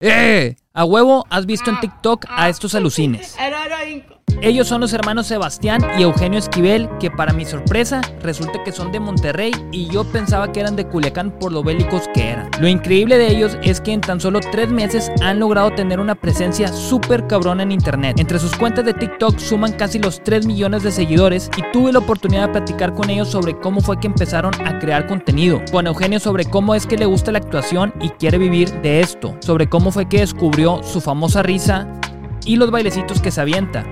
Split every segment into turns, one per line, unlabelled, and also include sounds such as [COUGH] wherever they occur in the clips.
¡Eh! A huevo, has visto en TikTok a estos alucines. Ellos son los hermanos Sebastián y Eugenio Esquivel, que para mi sorpresa resulta que son de Monterrey y yo pensaba que eran de Culiacán por lo bélicos que eran. Lo increíble de ellos es que en tan solo tres meses han logrado tener una presencia súper cabrona en internet. Entre sus cuentas de TikTok suman casi los 3 millones de seguidores y tuve la oportunidad de platicar con ellos sobre cómo fue que empezaron a crear contenido. Con Eugenio sobre cómo es que le gusta la actuación y quiere vivir de esto. Sobre cómo fue que descubrió su famosa risa y los bailecitos que se avienta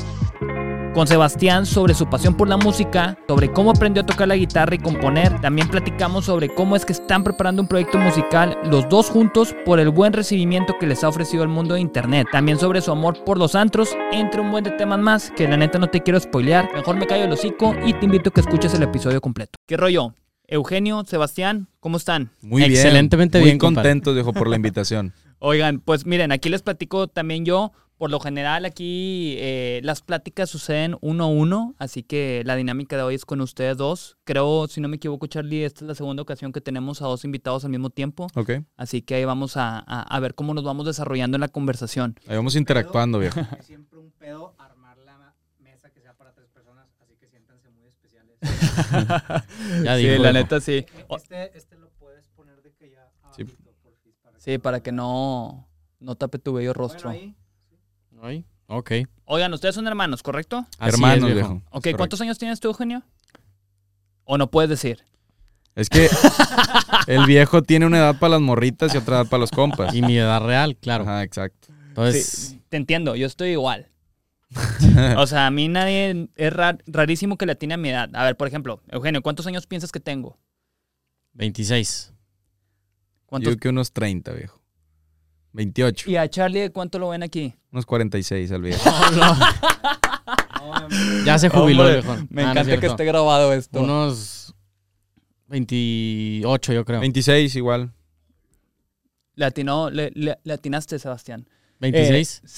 con Sebastián sobre su pasión por la música, sobre cómo aprendió a tocar la guitarra y componer. También platicamos sobre cómo es que están preparando un proyecto musical los dos juntos por el buen recibimiento que les ha ofrecido el mundo de internet. También sobre su amor por los antros, entre un buen de temas más que la neta no te quiero spoilear. Mejor me callo el hocico y te invito a que escuches el episodio completo. ¿Qué rollo? Eugenio, Sebastián, ¿cómo están?
Muy bien.
Excelentemente
Muy
bien, compadre.
contentos, viejo, por la invitación. [LAUGHS]
Oigan, pues miren, aquí les platico también yo. Por lo general aquí eh, las pláticas suceden uno a uno, así que la dinámica de hoy es con ustedes dos. Creo, si no me equivoco, Charlie, esta es la segunda ocasión que tenemos a dos invitados al mismo tiempo.
Ok.
Así que ahí vamos a, a- a ver cómo nos vamos desarrollando en la conversación.
Ahí vamos interactuando, viejo.
Es siempre un pedo armar la mesa que sea para tres personas, así que siéntanse muy especiales. [LAUGHS]
Ya
sí,
dijo,
la neta sí. O-
Este, este lo puedes poner de que ya
Sí.
abajito, porfis, para
Sí, para que no, no tape tu bello rostro.
Bueno, ahí,
Ay, ok.
Oigan, ustedes son hermanos, ¿correcto?
Así
Hermanos,
es,
viejo.
Ok,
Correcto.
¿cuántos años tienes tú, Eugenio? ¿O no puedes decir?
Es que [LAUGHS] el viejo tiene una edad para las morritas y otra edad para los compas.
Y mi edad real, claro.
Ajá, exacto.
Entonces,
Sí, te entiendo, yo estoy igual. [LAUGHS] O sea, a mí nadie es ra- rarísimo que le atine a mi edad. A ver, por ejemplo, Eugenio, ¿cuántos años piensas que tengo?
26.
¿Cuántos?
Yo que unos 30, viejo. 28.
¿Y a Charlie cuánto lo ven aquí?
Unos 46 al viejo. [LAUGHS] [LAUGHS]
Ya se jubiló,
Hombre. Me
Ah, no es
encanta que esté grabado esto.
Unos 28, yo creo.
26 igual.
Le, atinó- le, le- le atinaste, Sebastián.
26.
Eh,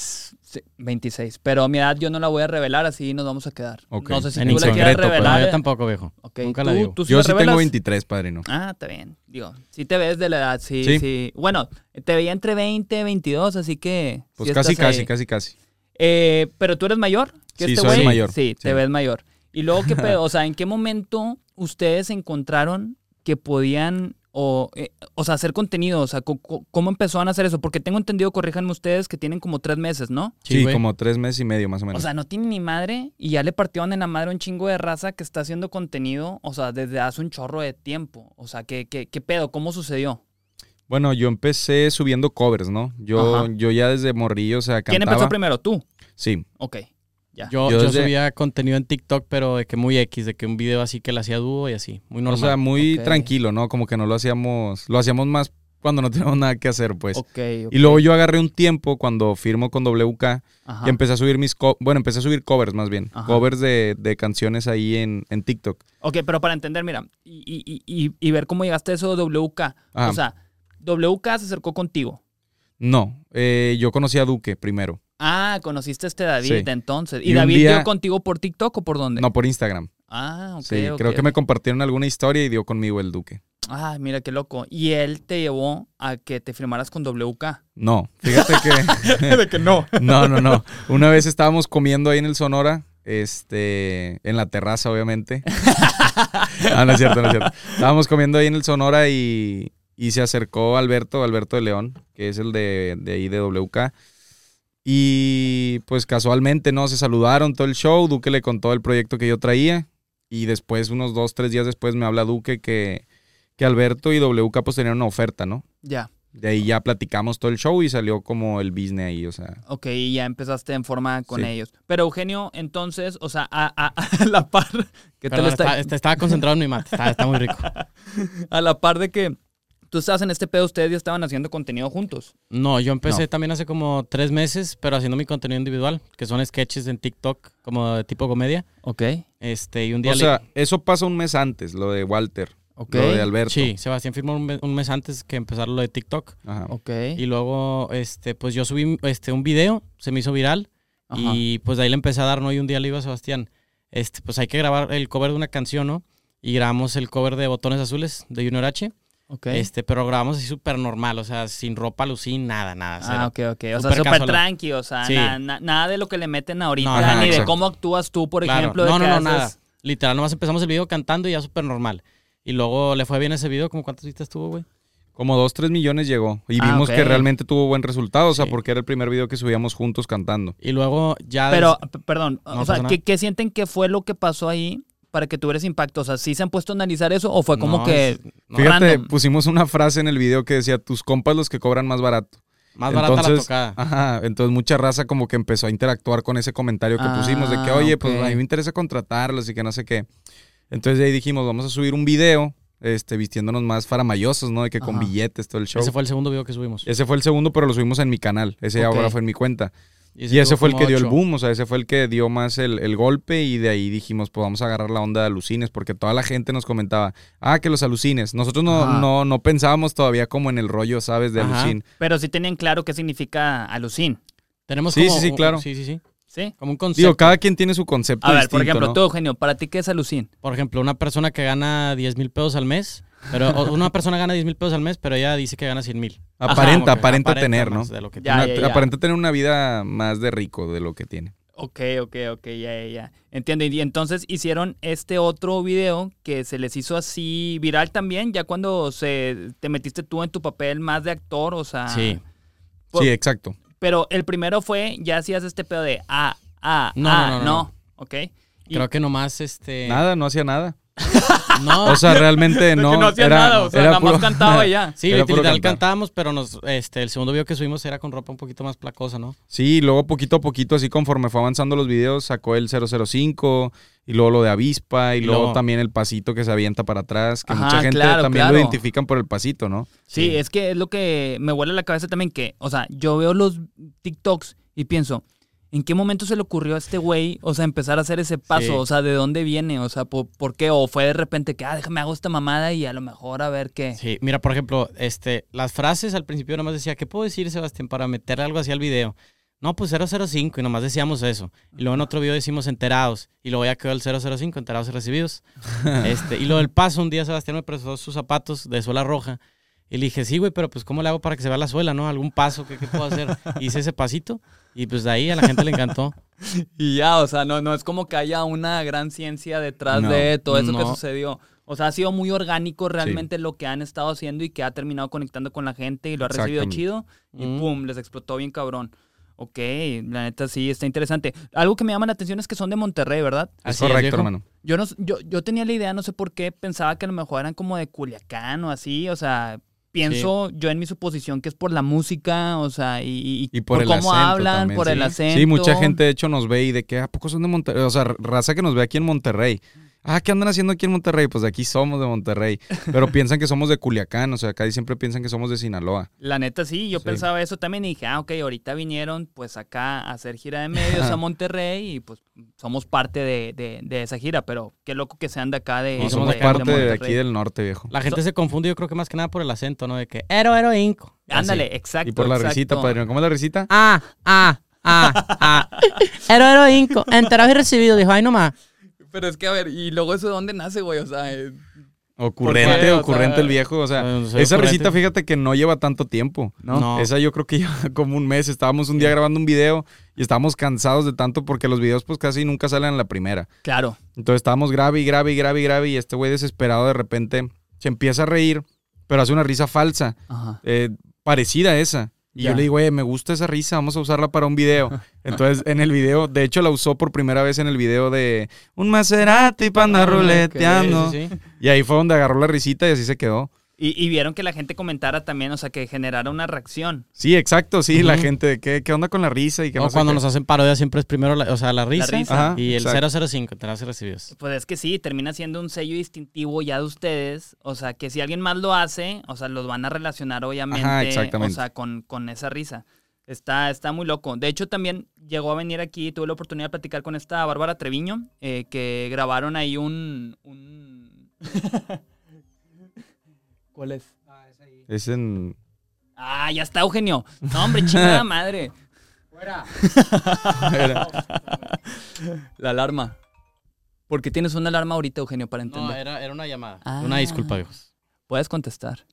sí, 26. Pero mi edad yo no la voy a revelar, así nos vamos a quedar. No sé si
En
tú la quieres revelar.
no, yo
eh.
tampoco, viejo. Nunca
¿tú,
la digo.
tú sí
Yo
la
sí tengo
revelas?
23, padrino.
Ah, está bien. Digo, sí te ves de la edad, sí, sí.
Sí.
Bueno, te veía entre 20 y 22, así que...
Pues
sí
casi, casi, casi, casi.
Eh, pero tú eres mayor que
Sí,
este
soy
güey.
mayor,
Sí, te ves mayor. Y luego, ¿qué [LAUGHS] pedo? O sea, ¿en qué momento ustedes encontraron que podían, o, eh, o sea, hacer contenido? O sea, ¿cómo empezaron a hacer eso? Porque tengo entendido, corríjanme ustedes, que tienen como tres meses, ¿no?
Sí, como tres meses y medio más o menos.
O sea, no tienen ni madre y ya le partieron en la madre a un chingo de raza que está haciendo contenido, o sea, desde hace un chorro de tiempo. O sea, ¿qué, qué, qué pedo? ¿Cómo sucedió?
bueno, yo empecé subiendo covers, ¿no? Yo,
Ajá.
yo ya desde morrillo, o sea, cantaba.
¿Quién empezó primero? ¿Tú?
Sí.
Ok, ya.
Yo,
Yo
yo
desde-
subía contenido en TikTok, pero de que muy X, de que un video así que le hacía dúo y así. Muy
O
normal.
sea, muy tranquilo, ¿no? Como que no lo hacíamos, lo hacíamos más cuando no teníamos nada que hacer, pues.
Ok, ok.
Y luego yo agarré un tiempo cuando firmo con WK
Ajá.
y empecé a subir mis, co- bueno, empecé a subir covers más bien,
Ajá.
covers de, de canciones ahí en, en TikTok.
Ok, pero para entender, mira, y, y- y- y ver cómo llegaste a eso de WK.
Ajá.
O sea, WK se acercó contigo.
No, eh, yo conocí a Duque primero,
Ah, conociste a este David
Sí.
entonces. ¿Y, David
día-
dio contigo por TikTok o por dónde?
no por Instagram.
Ah, ok.
sí,
ok,
creo que me compartieron alguna historia y dio conmigo el Duque.
Ah, mira qué loco. Y él te llevó a que te firmaras con WK.
No, fíjate que [LAUGHS]
de que no. [LAUGHS]
no, no, no. Una vez estábamos comiendo ahí en el Sonora, este, en la terraza, obviamente. [LAUGHS] ah, no es cierto, no es cierto. Estábamos comiendo ahí en el Sonora y, y se acercó Alberto, Alberto de León, que es el de, de ahí de WK. Y pues casualmente, ¿no? Se saludaron todo el show. Duque le contó el proyecto que yo traía. Y después, unos dos, tres días después, me habla Duque que, que Alberto y WK pues tenían una oferta, ¿no?
Ya.
De ahí ya platicamos todo el show y salió como el business ahí, o sea.
Ok, y ya empezaste en forma con
Sí.
ellos. Pero Eugenio, entonces, o sea, a, a- [LAUGHS] a la par. ¿Qué tal
Perdón,
está?
está- está- estaba concentrado en mi mate. Está, está muy rico. [LAUGHS]
A la par de que tú estabas en este pedo, ustedes ya estaban haciendo contenido juntos.
No, yo empecé
No.
también hace como tres meses, pero haciendo mi contenido individual, que son sketches en TikTok, como de tipo comedia.
Ok.
Este, y un día
O
le-
sea, eso pasa un mes antes, lo de Walter,
Ok.
lo de Alberto.
Sí, Sebastián firmó un, me- un mes antes que empezar lo de TikTok.
Ajá.
Ok.
Y luego, este, pues yo subí este, un video, se me hizo viral.
Ajá.
Y pues de ahí le empecé a dar, ¿no? Y un día le iba a Sebastián, este, pues hay que grabar el cover de una canción, ¿no? Y grabamos el cover de Botones Azules de Junior H.
Ok.
Este, pero grabamos así súper normal, o sea, sin ropa, lucín, nada, nada. cero.
Ah, ok, ok. O sea,
Súper
tranqui, o sea,
Sí.
na- na- nada de lo que le meten ahorita,
No,
ni de cómo actúas tú, por
Claro.
ejemplo. de
no, no, no,
haces-
nada. Literal, nomás empezamos el video cantando y ya súper normal. Y luego le fue bien ese video, como cuántas vistas tuvo, güey.
Como 2, 3 millones llegó. Y
Ah,
vimos que realmente tuvo buen resultado, o sea,
Sí.
porque era el primer video que subíamos juntos cantando.
Y luego ya...
Pero,
des-
perdón,
No
o sea. ¿qué, qué sienten que fue lo que pasó ahí para que tuvieras impacto? O sea, ¿sí se han puesto a analizar eso o fue como
No,
que...
es- no,
Fíjate,
random.
pusimos una frase en el video que decía, tus compas los que cobran más barato.
más barata la
Entonces,
tocada.
Ajá, entonces mucha raza como que empezó a interactuar con ese comentario que
Ah,
pusimos de que, oye, pues a mí me interesa contratarlos y que no sé qué. Entonces de ahí dijimos, vamos a subir un video, este, vistiéndonos más faramayosos, ¿no? De que con billetes, todo el show.
Ese fue el segundo video que subimos.
Ese fue el segundo, pero lo subimos en mi canal. Ese ahora fue en mi cuenta. Y ese fue el que dio el boom, o sea, ese fue el que dio más el, el golpe y de ahí dijimos, pues vamos a agarrar la onda de alucines, porque toda la gente nos comentaba, ah, que los alucines. Nosotros no, no, no pensábamos todavía como en el rollo, ¿sabes? De
Ajá.
alucin.
Pero sí tenían claro qué significa alucin,
Tenemos
Sí,
como
sí, sí, claro.
Sí, sí, sí.
¿sí?
Como un concepto.
Digo, cada quien tiene su concepto
A ver, por ejemplo,
¿no?
tú, Eugenio, ¿para ti qué es alucin?
Por ejemplo, una persona que gana 10 mil pesos al mes, pero una persona gana 10 mil pesos al mes, pero ella dice que gana 100 mil.
Aparenta, aparenta tener, ¿no?
más de lo que
Ya,
Una-
ya, ya.
Aparenta tener una vida más de rico de lo que tiene.
Ok, ok, ok, ya, ya, ya. Entiendo. Y entonces hicieron este otro video que se les hizo así viral también, ya cuando se te metiste tú en tu papel más de actor, o sea...
Sí.
Sí, exacto.
Pero el primero fue, ya hacías este pedo de ah, ah,
No,
ah,
no, no,
no,
no.
¿ok? Y-
Creo que nomás este.
Nada, no hacía nada.
No.
O sea, realmente no.
que no hacía
era,
nada, o sea,
era
nada más
puro-
cantaba y ya. [LAUGHS]
sí, literal
cantar.
cantábamos, pero nos, este, el segundo video que subimos era con ropa un poquito más placosa, ¿no?
Sí, y luego poquito a poquito, así conforme fue avanzando los videos, sacó el 005 y luego lo de avispa y,
Y
luego
luego-
también el pasito que se avienta para atrás, que
Ajá,
mucha gente
claro,
también
claro.
lo identifican por el pasito, ¿no?
Sí,
Sí.
es que es lo que me vuela la cabeza también que, o sea, yo veo los TikToks y pienso, ¿en qué momento se le ocurrió a este güey, o sea, empezar a hacer ese paso?
Sí.
O sea, ¿de dónde viene? O sea, ¿por, por qué? O fue de repente que, ah, déjame hago esta mamada y a lo mejor a ver qué.
Sí, mira, por ejemplo, este, las frases al principio nomás decía, ¿qué puedo decir, Sebastián, para meterle algo así al video? No, pues 005 y nomás decíamos eso. Y luego en otro video decimos enterados y luego ya quedó el 005, enterados y recibidos. [LAUGHS] este, y lo del paso, un día Sebastián me prestó sus zapatos de suela roja y le dije, sí, güey, pero pues ¿cómo le hago para que se vea la suela, no? ¿Algún paso? ¿Qué, qué puedo hacer? Hice ese pasito y pues de ahí a la gente le encantó. [LAUGHS]
Y ya, o sea, no, no es como que haya una gran ciencia detrás
No,
de todo eso que sucedió. O sea, ha sido muy orgánico realmente lo que han estado haciendo y que ha terminado conectando con la gente y lo ha recibido chido. Y
Mm.
pum, les explotó bien cabrón. Ok, la neta sí, está interesante. Algo que me llama la atención es que son de Monterrey, ¿verdad?
Es
Así
correcto, hermano.
Yo, no, yo, yo tenía la idea, no sé por qué, pensaba que a lo mejor eran como de Culiacán o así, o sea, pienso yo en mi suposición que es por la música, o sea, y, y-
Y por,
cómo
acento
hablan,
también,
por
sí.
el acento.
Sí, mucha gente de hecho nos ve y de que, ¿a poco son de Monterrey? O sea, raza que nos ve aquí en Monterrey. Ah, ¿qué andan haciendo aquí en Monterrey? Pues de aquí somos de Monterrey. Pero [LAUGHS] piensan que somos de Culiacán, o sea, acá siempre piensan que somos de Sinaloa.
La neta sí, yo
Sí.
pensaba eso también y dije, ah, ok, ahorita vinieron pues acá a hacer gira de medios a [LAUGHS] Monterrey y pues somos parte de, de- de esa gira, pero qué loco que sean de acá de...
No, somos
de-
parte de, aquí del norte, viejo.
La gente se confunde, yo creo que más que nada por el acento, ¿no? De que ero, ero, inco.
Ándale,
Así.
exacto.
Y por la
exacto.
risita, padrino. ¿Cómo es la risita?
Ah, ah, ah, ah. [LAUGHS] Ero, ero, inco. Enterado y recibido. Dijo, ay, nomás.
Pero es que, a ver, ¿y luego eso de dónde nace, güey? O sea, eh,
Ocurrente,
qué? O
ocurrente
sea,
el viejo. O sea, esa
ocurrente.
risita, fíjate que no lleva tanto tiempo.
¿no?
No.
Esa yo creo que lleva [LAUGHS] como un mes. Estábamos un día grabando un video y estábamos cansados de tanto porque los videos pues casi nunca salen en la primera.
Claro.
Entonces estábamos grave y grave y grave y grave y este güey desesperado de repente se empieza a reír, pero hace una risa falsa,
Ajá.
eh, parecida a esa. Y yo le digo, güey, me gusta esa risa, vamos a usarla para un video. [LAUGHS] Entonces, en el video, de hecho, la usó por primera vez en el video de un Maserati para andar
Ah,
ruleteando.
Sí, sí, sí.
Y ahí fue donde agarró la risita y así se quedó.
Y, y vieron que la gente comentara también, o sea, que generara una reacción.
Sí, exacto, sí, la gente qué, qué onda con la risa y que no
cuando nos hacen parodia siempre es primero, la, o sea, la risa,
risa.
Ajá,
y el
exacto.
005, enterados y recibidos.
Pues es que sí, termina siendo un sello distintivo ya de ustedes. O sea, que si alguien más lo hace, o sea, los van a relacionar obviamente.
Ajá, exactamente.
O sea, con, con esa risa. Está, está muy loco. De hecho, también llegó a venir aquí, tuve la oportunidad de platicar con esta Bárbara Treviño, eh, que grabaron ahí un... un... [LAUGHS] ¿Cuál es?
Ah, es ahí.
Es en...
Ah, ya está, Eugenio. No, hombre, chingada [LAUGHS] madre.
¡Fuera!
Era-
La alarma. ¿Por qué tienes una alarma ahorita, Eugenio, para entender?
No, era, era una llamada.
Ah.
Una disculpa, viejos.
Puedes contestar.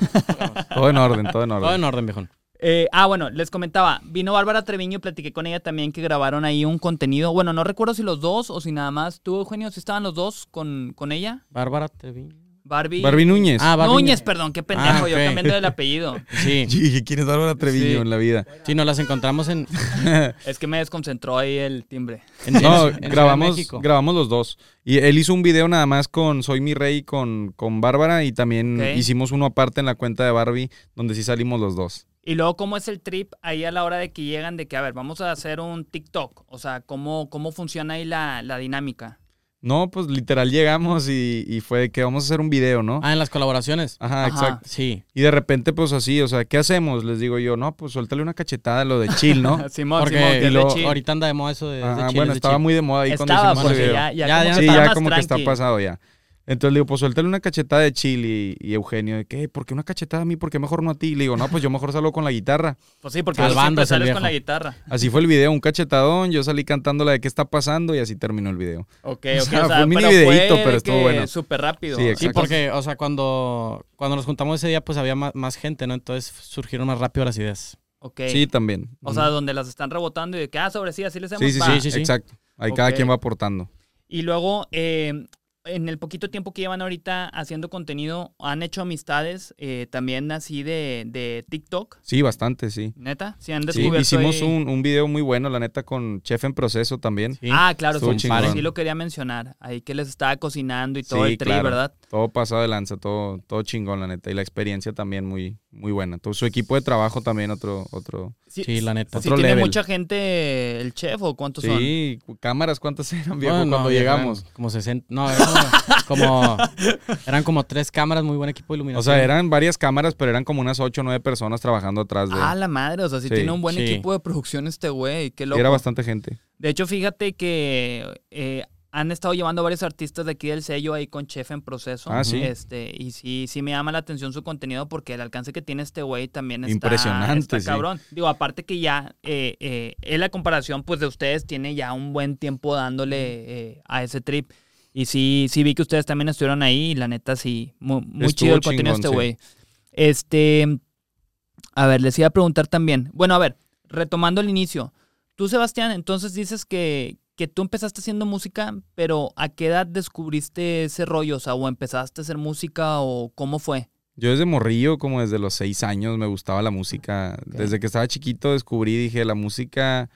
[LAUGHS]
Todo en orden, todo en
Todo en
orden.
orden, viejón.
Eh, ah, bueno, les comentaba, vino Bárbara Treviño, platiqué con ella también que grabaron ahí un contenido. Bueno, no recuerdo si los dos o si nada más. ¿Tú, Eugenio, si estaban los dos con, con ella?
Bárbara Treviño.
Barbie.
Barbie Núñez.
Ah, Barbie
Núñez, perdón, qué pendejo,
Ah,
yo
ok.
cambiando el apellido. [LAUGHS]
Sí.
Yo [LAUGHS] dije, ¿quién es Bárbara Treviño
Sí.
en la vida?
Sí, nos las encontramos en, [LAUGHS]
Es que me desconcentró ahí el timbre.
en,
No,
en
grabamos, grabamos los dos. Y él hizo un video nada más con Soy mi rey con, con Bárbara y también hicimos uno aparte en la cuenta de Barbie donde sí salimos los dos.
Y luego, ¿cómo es el trip ahí a la hora de que llegan de que, a ver, vamos a hacer un TikTok? O sea, ¿cómo, cómo funciona ahí la, la dinámica?
No, pues literal llegamos y, y fue de que vamos a hacer un video, ¿no?
Ah, en las colaboraciones.
Ajá,
Ajá.
exacto.
Sí.
Y de repente, pues así, o sea, ¿qué hacemos? Les digo yo, no, pues suéltale una cachetada a lo de chill, ¿no? [LAUGHS]
Simón,
Porque
Simón, de chill.
ahorita anda de moda eso de, de
Ajá,
chill,
bueno,
de
estaba
chill.
muy de moda ahí cuando hicimos el
porque
video.
ya, ya,
Ya,
como
ya.
que
Sí,
está
ya
más
como que está pasado ya. Entonces le digo, pues suéltale una cachetada de chill y, Eugenio, de que, ¿por qué una cachetada a mí? ¿Por qué mejor no a ti? Le digo, no, pues yo mejor salgo con la guitarra.
Pues sí, porque
es el
sales
viejo.
con la guitarra.
Así fue el video, un cachetadón, yo salí cantando la de qué está pasando y así terminó el video.
Ok, [LAUGHS]
O
ok.
sea,
o sea,
fue un mini
pero fue
estuvo bueno.
Súper rápido.
Sí,
porque, o sea, cuando, cuando nos juntamos ese día, pues había más, más gente, ¿no? Entonces surgieron más rápido las ideas.
Ok.
Sí, también.
O sea, donde las están rebotando y de que, ah, sobre sí, así les hacemos.
sí, sí, sí,
sí, sí.
exacto. Ahí cada quien va aportando.
Y luego, eh, en el poquito tiempo que llevan ahorita haciendo contenido, ¿han hecho amistades eh, también así de, de TikTok?
Sí, bastante, sí.
¿Neta? ¿Sí han
Sí,
descubierto
hicimos
ahí?
un, un video muy bueno, la neta, con Chef en Proceso también.
Sí.
Ah, claro, sí, sí lo quería mencionar. Ahí que les estaba cocinando y todo
Sí,
el tri,
claro.
¿verdad?
Todo pasado de lanza, todo, todo chingón, la neta. Y la experiencia también muy, muy buena. Todo su equipo de trabajo también, otro, otro.
Sí, la neta.
¿Sí
Otro
tiene
level.
mucha gente el chef o cuántos son?
Sí, cámaras, ¿cuántas [LAUGHS] eran, viejo,
no,
cuando
eran
llegamos?
Como 60. No, eran como, eran como tres cámaras, muy buen equipo de
O
iluminación.
sea, eran varias cámaras, pero eran como unas 8 o 9 personas trabajando atrás de...
Ah, la madre, o sea, sí,
Sí,
tiene un buen
sí.
equipo de producción este güey, qué
Y
loco.
era bastante gente.
De hecho, fíjate que eh, han estado llevando varios artistas de aquí del sello ahí con Chef en proceso.
Ah, ¿sí?
Este, y sí, sí me llama la atención su contenido porque el alcance que tiene este güey también está,
Impresionante,
está
sí.
cabrón. Digo, aparte que ya, eh, eh, en la comparación pues de ustedes tiene ya un buen tiempo dándole eh, a ese trip. Y sí, sí vi que ustedes también estuvieron ahí y la neta sí, muy, chido el contenido de este güey. Este, a ver, les iba a preguntar también. Bueno, a ver, retomando el inicio. Tú, Sebastián, entonces dices que, que tú empezaste haciendo música, pero ¿a qué edad descubriste ese rollo? O sea, o empezaste a hacer música o cómo fue?
Yo desde morrillo, como desde los 6 años, me gustaba la música. Desde que estaba chiquito descubrí, dije, la música...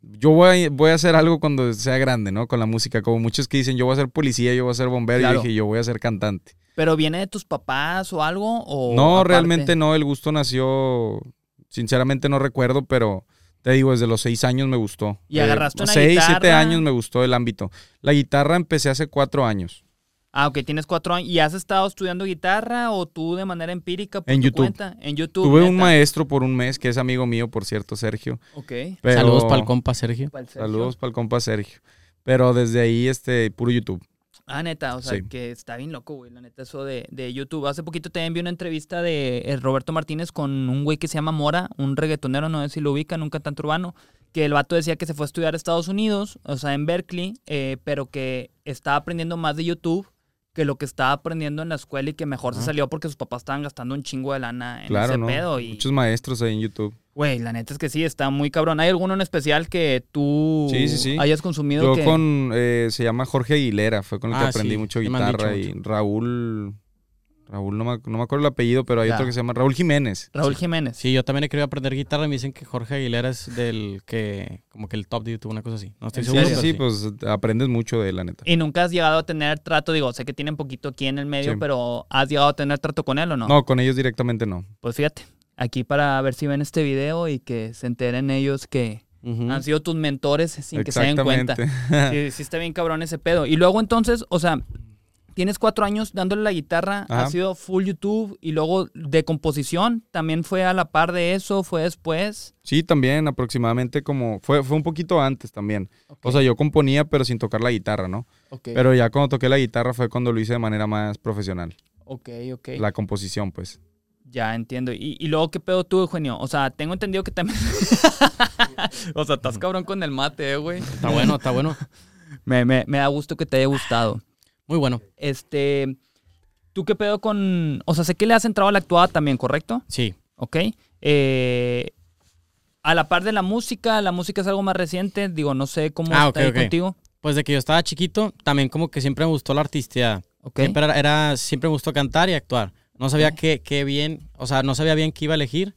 Yo voy a, voy a hacer algo cuando sea grande, ¿no? Con la música. Como muchos que dicen, yo voy a ser policía, yo voy a ser bombero.
Claro.
Yo dije, yo voy a ser cantante.
¿Pero viene de tus papás o algo? O
no,
aparte?
realmente no. El gusto nació... Sinceramente no recuerdo, pero te digo, desde los 6 años me gustó.
¿Y agarraste una
6, 7
guitarra?
años me gustó el ámbito. La guitarra empecé hace 4 años.
Ah, ok, tienes cuatro años. ¿Y has estado estudiando guitarra o tú de manera empírica por
En
tu
YouTube.
cuenta? En YouTube.
Tuve un maestro por un mes, que es amigo mío, por cierto, Sergio.
Ok.
pero-
Saludos para el compa Sergio.
Saludos para el compa Sergio. Pero desde ahí, este, puro YouTube.
Ah, neta, o sea,
Sí.
que está bien loco, güey, la neta, eso de, de YouTube. Hace poquito también vi una entrevista de eh, Roberto Martínez con un güey que se llama Mora, un reggaetonero, no sé si lo ubican, un cantante urbano, que el vato decía que se fue a estudiar a Estados Unidos, o sea, en Berkeley, eh, pero que estaba aprendiendo más de YouTube que lo que estaba aprendiendo en la escuela y que mejor se
Ah.
salió porque sus papás estaban gastando un chingo de lana en
Claro,
ese
¿no?
pedo. Y,
Muchos maestros ahí en YouTube.
Güey, la neta es que sí, está muy cabrón. ¿Hay alguno en especial que tú
Sí, sí, sí.
hayas consumido
Yo
que...
con, eh, se llama Jorge Aguilera, fue con el que
Ah,
aprendí
sí,
mucho guitarra. Y Raúl, Raúl, no me, no me acuerdo el apellido, pero hay
Ya.
otro que se llama Raúl Jiménez.
Raúl Jiménez.
Sí, yo también he querido aprender guitarra y me dicen que Jorge Aguilera es del que, como que el top de YouTube, una cosa así. No estoy
¿En
Sí,
seguro.
sí, sí, pues aprendes mucho de él, la neta.
Y nunca has llegado a tener trato, digo, sé que tienen poquito aquí en el medio,
Sí.
pero ¿has llegado a tener trato con él o no?
No, con ellos directamente no.
Pues fíjate, aquí para ver si ven este video y que se enteren ellos que han sido tus mentores sin que se den cuenta. Sí, sí está bien cabrón ese pedo. Y luego entonces, o sea, tienes cuatro años dándole la guitarra,
Ajá.
ha sido full YouTube y luego de composición, también fue a la par de eso, fue después.
Sí, también aproximadamente como... Fue, fue un poquito antes también. O sea, yo componía, pero sin tocar la guitarra, ¿no?
Ok,
Pero ya cuando toqué la guitarra fue cuando lo hice de manera más profesional.
ok, ok.
La composición, pues.
Ya entiendo. Y, y luego, ¿qué pedo tú, Eugenio? O sea, tengo entendido que también. [LAUGHS] [LAUGHS] o sea, estás cabrón con el mate, eh, güey.
Está bueno, está bueno. [LAUGHS]
Me, me, me da gusto que te haya gustado.
Muy bueno.
Este. ¿Tú qué pedo con...? O sea, sé que le has entrado a la actuada también, ¿correcto?
Sí.
Ok. Eh, a la par de la música, la música es algo más reciente. Digo, no sé cómo
Ah,
está
ok,
ahí
ok.
contigo.
Pues de que yo estaba chiquito, también como que siempre me gustó la artistía.
Ok.
Siempre era, era- siempre me gustó cantar y actuar. No sabía qué, qué bien, o sea, no sabía bien qué iba a elegir,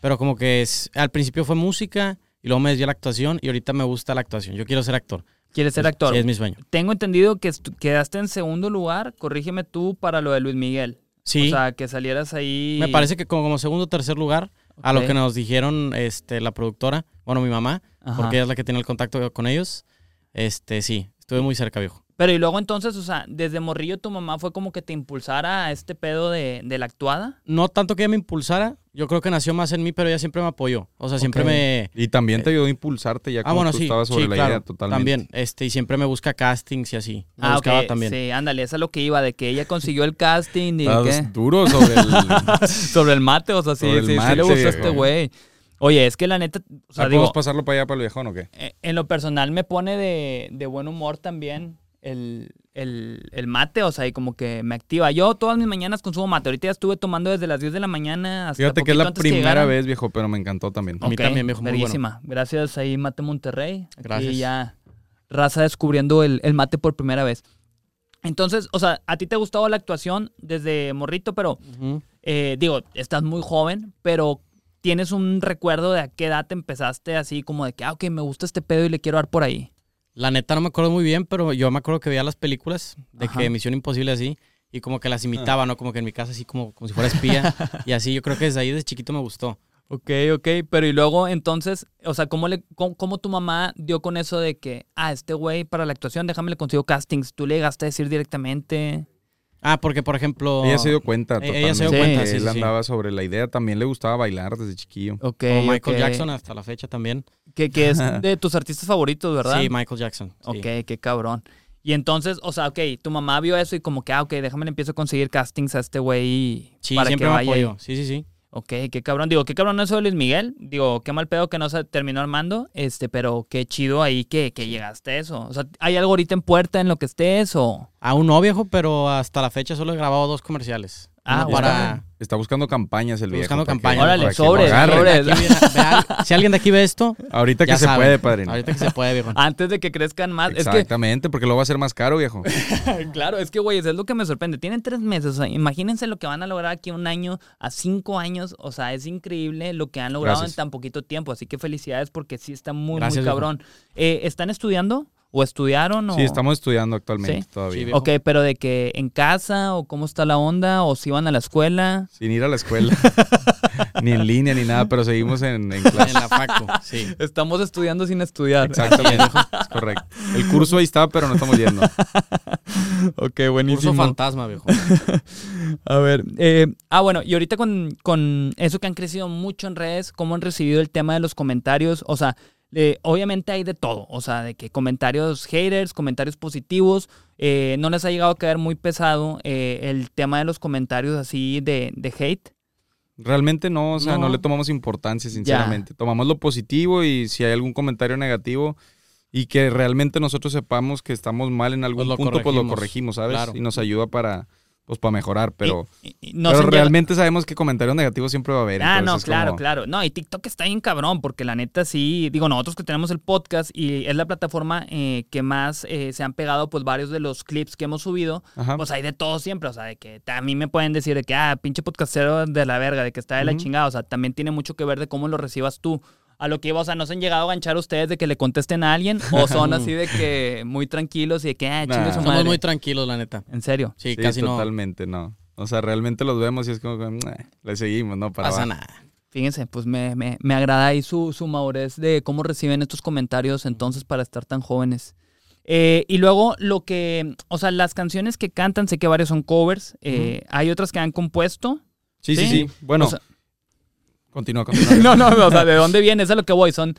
pero como que es- al principio fue música y luego me desvió la actuación y ahorita me gusta la actuación. Yo quiero ser actor.
¿Quieres ser actor?
Sí, es mi sueño.
Tengo entendido que quedaste en segundo lugar. Corrígeme tú para lo de Luis Miguel.
Sí,
O sea, que salieras ahí...
me parece que como, como segundo o tercer lugar, a lo que nos dijeron este, la productora, bueno, mi mamá,
Ajá.
porque ella es la que tiene el contacto con ellos, este, sí, estuve muy cerca, viejo.
Pero y luego entonces, o sea, desde morrillo tu mamá fue como que te impulsara a este pedo de, de la actuada.
No tanto que ella me impulsara, yo creo que nació más en mí, pero ella siempre me apoyó. O sea, siempre me...
Y también te ayudó a impulsarte ya
Ah,
como
bueno,
tú
sí,
estabas sobre
sí,
la
claro,
idea totalmente.
también. Este, y siempre me busca castings y así. Me
ah,
buscaba también.
Sí, ándale, eso es lo que iba, de que ella consiguió el casting y ¿qué?
duro sobre el... [LAUGHS]
sobre el mate, o sea, sí, sí, sí
mate,
le gustó a este güey. Oye, es que la neta, o sea,
¿Ah,
digo,
¿Podemos pasarlo para allá para el viejón o qué?
eh, en lo personal me pone de, de buen humor también el, el, el mate, o sea, y como que me activa. Yo todas mis mañanas consumo mate. Ahorita ya estuve tomando desde las 10 de la mañana hasta
Fíjate que es la primera vez, viejo, pero me encantó también.
A mí también, viejo, muy bueno.
Gracias ahí, Mate Monterrey. Aquí
Gracias.
ya raza descubriendo el, el mate por primera vez. Entonces, o sea, a ti te ha gustado la actuación desde morrito, pero eh, digo, estás muy joven, pero tienes un recuerdo de a qué edad te empezaste así como de que, ah, ok, me gusta este pedo y le quiero dar por ahí.
La neta no me acuerdo muy bien, pero yo me acuerdo que veía las películas de
Ajá.
que Misión Imposible así. Y como que las imitaba, ¿no? Como que en mi casa así como, como si fuera espía. [LAUGHS] y así yo creo que desde ahí, desde chiquito me gustó.
Ok, ok, pero y luego entonces, o sea, ¿cómo, le, cómo, cómo tu mamá dio con eso de que, ah, este güey para la actuación, déjame le consigo castings? ¿Tú le llegaste a decir directamente?
Ah, porque por ejemplo...
Ella se dio cuenta
ella se dio
totalmente
cuenta,
sí,
él
sí, sí.
andaba sobre la idea. También le gustaba bailar desde chiquillo.
Ok,
como Michael
ok.
Jackson hasta la fecha también.
Que, que es [LAUGHS] de tus artistas favoritos, ¿verdad?
Sí, Michael Jackson. sí.
Ok, qué cabrón. Y entonces, o sea, ok, tu mamá vio eso y como que, ah, ok, déjame le empiezo a conseguir castings a este güey
Sí,
para
siempre
que
me
vaya.
apoyó. Sí, sí, sí.
Ok, qué cabrón. Digo, qué cabrón eso de Luis Miguel. Digo, qué mal pedo que no se terminó armando. Este, pero qué chido ahí que, que llegaste a eso. O sea, ¿hay algo ahorita en puerta en lo que estés o...?
Aún no, viejo, pero hasta la fecha solo he grabado dos comerciales.
Ah, bueno.
para...
Está buscando campañas el
Estoy
viejo.
buscando campañas.
Órale,
ve al- [LAUGHS] si alguien de aquí ve esto,
Ahorita que se puede, padrino.
Ahorita que se puede, viejo.
Antes de que crezcan más. Es que,
Exactamente, porque lo va a hacer más caro, viejo. [LAUGHS]
claro, es que, güey, eso es lo que me sorprende. Tienen tres meses. O sea, imagínense lo que van a lograr aquí un año a cinco años. O sea, es increíble lo que han logrado
Gracias.
en tan poquito tiempo. Así que felicidades porque sí está muy,
Gracias,
muy cabrón. Eh, ¿Están estudiando o estudiaron? O...
Sí, estamos estudiando actualmente
¿Sí?
todavía.
Sí.
Ok, pero de que en casa o cómo está la onda o si van a la escuela.
Sin ir a la escuela. [LAUGHS] ni en línea ni nada, pero seguimos en, en clase.
En la facu, sí.
Estamos estudiando sin estudiar.
Exactamente, es correcto. El curso ahí está, pero no estamos yendo. [LAUGHS]
Ok,
Curso
buenísimo.
fantasma, viejo. [LAUGHS]
A ver, eh, ah, bueno, y ahorita con, con eso que han crecido mucho en redes, ¿cómo han recibido el tema de los comentarios? O sea, eh, obviamente hay de todo, o sea, de que comentarios haters, comentarios positivos, eh, ¿no les ha llegado a caer muy pesado eh, el tema de los comentarios así de, de hate?
Realmente no, o sea, no,
No.
le tomamos importancia, sinceramente. Tomamos lo positivo y si hay algún comentario negativo y que realmente nosotros sepamos que estamos mal en algún
Pues lo
punto, pues lo
corregimos,
corregimos, ¿sabes?
claro.
Y nos ayuda para, pues, para mejorar, pero,
Y- y- y no
pero realmente sabemos que comentarios negativos siempre va a haber.
Ah, no, claro,
como-
claro. No, y TikTok está bien cabrón, porque la neta sí, digo, nosotros que tenemos el podcast y es la plataforma eh, que más eh, se han pegado, pues varios de los clips que hemos subido,
Ajá.
pues hay de todo siempre, o sea, de que a mí me pueden decir de que, ah, pinche podcastero de la verga, de que está de la chingada, o sea, también tiene mucho que ver de cómo lo recibas tú. A lo que iba, o sea, no se han llegado a ganchar ustedes de que le contesten a alguien, o son así de que [LAUGHS] muy tranquilos y de que, ah, chingue
Nah.
su
Somos
madre.
muy tranquilos, la neta.
En serio.
Sí,
Sí,
casi no
totalmente, no. O sea, realmente los vemos y es como que le seguimos, ¿no? Para
pasa
abajo.
nada.
Fíjense, pues me, me, me agrada ahí su, su madurez de cómo reciben estos comentarios entonces para estar tan jóvenes. Eh, y luego lo que, o sea, las canciones que cantan, sé que varias son covers, eh, hay otras que han compuesto.
Sí, sí,
Sí.
sí. Bueno,
O sea-
continúa, [LAUGHS] continúa.
no, no, o sea, ¿de dónde viene? Eso es a lo que voy. Son,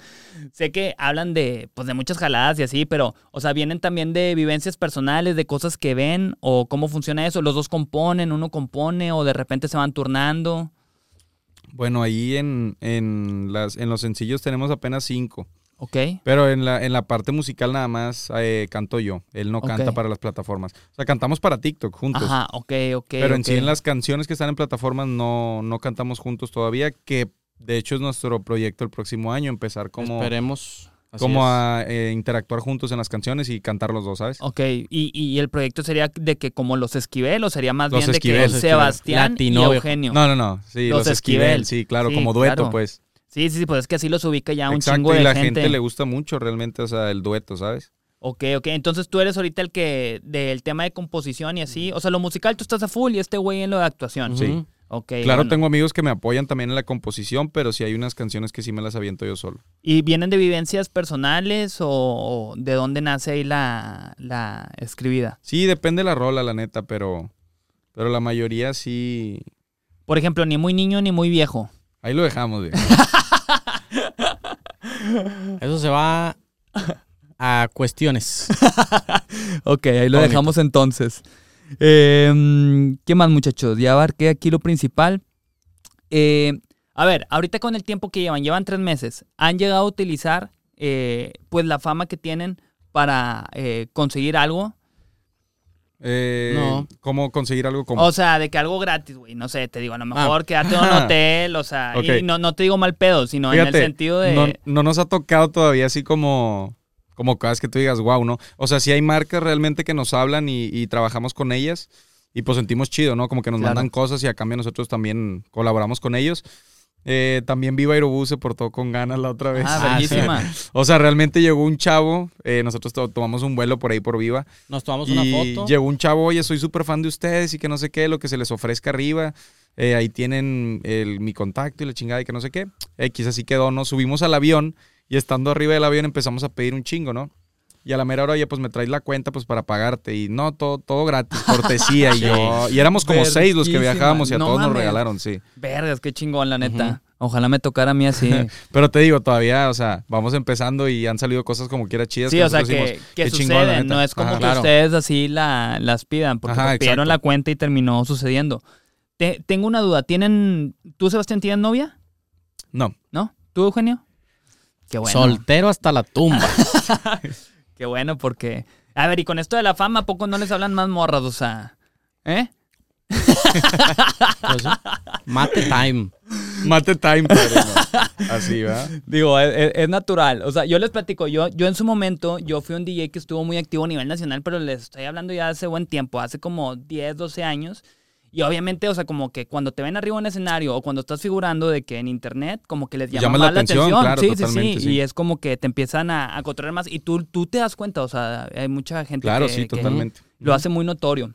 sé que hablan de, pues, de muchas jaladas y así, pero, o sea, vienen también de vivencias personales, de cosas que ven o cómo funciona eso. Los dos componen, uno compone o de repente se van turnando.
Bueno, ahí en, en, las, en los sencillos tenemos apenas cinco.
Ok.
Pero en la, en la parte musical nada más eh, canto yo. Él no canta para las plataformas. O sea, cantamos para TikTok juntos.
Ajá, ok, ok.
Pero en sí en las canciones que están en plataformas no, no cantamos juntos todavía, que de hecho es nuestro proyecto el próximo año, empezar como,
Esperemos. Así
como
es.
a eh, interactuar juntos en las canciones y cantar los dos, ¿sabes?
Ok, y, y el proyecto sería de que como los Esquivel, o sería más
Los
bien de que
los Esquivel.
Sebastián
Latino,
y. Eugenio.
No, no, no. Sí,
Los
los, Esquivel,
Esquivel.
sí, claro,
Sí,
como dueto,
claro.
pues.
Sí, sí, sí, pues es que así los ubica ya un
Exacto,
chingo de
y la
gente.
gente. le gusta mucho realmente, o sea, el dueto, ¿sabes?
Ok, ok. Entonces tú eres ahorita el que del tema de composición y así. O sea, lo musical tú estás a full y este güey en lo de actuación.
Sí.
Ok.
claro,
bueno.
tengo amigos que me apoyan también en la composición, pero sí hay unas canciones que sí me las aviento yo solo.
¿Y vienen de vivencias personales o, o de dónde nace ahí la, la escribida?
Sí, depende de la rola, la neta, pero, pero la mayoría sí.
Por ejemplo, ni muy niño ni muy viejo.
Ahí lo dejamos, güey. [LAUGHS]
Eso se va a cuestiones. [LAUGHS]
Ok, ahí lo
Bonito.
dejamos entonces. Eh, ¿Qué más, muchachos? Ya abarqué aquí lo principal. Eh, a ver, ahorita con el tiempo que llevan, llevan tres meses, ¿han llegado a utilizar eh, pues la fama que tienen para eh, conseguir algo?
Eh,
No.
¿Cómo conseguir algo como?
O sea, de que algo gratis, güey. No sé, te digo, a lo mejor quedarte en un [LAUGHS] hotel, o sea, y no, no te digo mal pedo, sino en el sentido de...
no, no nos ha tocado todavía así como, como cosas que tú digas, wow, ¿no? O sea, sí hay marcas realmente que nos hablan y, y trabajamos con ellas y pues sentimos chido, ¿no? Como que nos
Claro.
mandan cosas y a cambio nosotros también colaboramos con ellos. Eh, también Viva Aerobús se portó con ganas la otra vez.
Ah, [LAUGHS] bellísima.
O sea, realmente llegó un chavo, eh, nosotros to- tomamos un vuelo por ahí por Viva.
Nos tomamos
y
una foto.
llegó un chavo, oye, soy súper fan de ustedes y que no sé qué, lo que se les ofrezca arriba. Eh, ahí tienen el- mi contacto y la chingada y que no sé qué. X así quedó, nos subimos al avión y estando arriba del avión empezamos a pedir un chingo, ¿no? Y a la mera hora, oye, pues me traes la cuenta pues para pagarte. Y no, todo, todo gratis, [LAUGHS] cortesía. y yo, y éramos como seis los que viajábamos y a
No
todos nos
mames.
regalaron, sí.
Vergas, qué chingón, la neta. Ojalá me tocara a mí así. [LAUGHS]
Pero te digo, todavía, o sea, vamos empezando y han salido cosas como quiera chidas.
Sí, o sea,
nosotros
que,
decimos,
que
"Qué chingón, la
suceden.
neta".
No es como
Ajá.
que
claro.
ustedes así la, las pidan, porque
Ajá,
pidieron
exacto.
la cuenta y terminó sucediendo. Te- tengo una duda. ¿Tienen. ¿Tú, Sebastián, tienes novia?
No.
¿No? ¿Tú, Eugenio? Qué bueno.
Soltero hasta la tumba. [LAUGHS]
Qué bueno, porque. A ver, y con esto de la fama, ¿a poco no les hablan más morras? O sea. ¿Eh?
Pues, mate time.
Mate time, padrino. Así, ¿va?
Digo, es, es- es natural. O sea, yo les platico, yo, yo en su momento, yo fui un DJ que estuvo muy activo a nivel nacional, pero les estoy hablando ya hace buen tiempo, hace como 10, 12 años. Y obviamente, o sea, como que cuando te ven arriba en escenario o cuando estás figurando de que en internet, como que les llama más
la
la
atención,
atención.
claro,
sí, sí, sí,
sí.
Y es como que te empiezan a, a controlar más. Y tú, tú te das cuenta, o sea, hay mucha gente
Claro,
que,
sí,
que
totalmente.
lo hace muy notorio.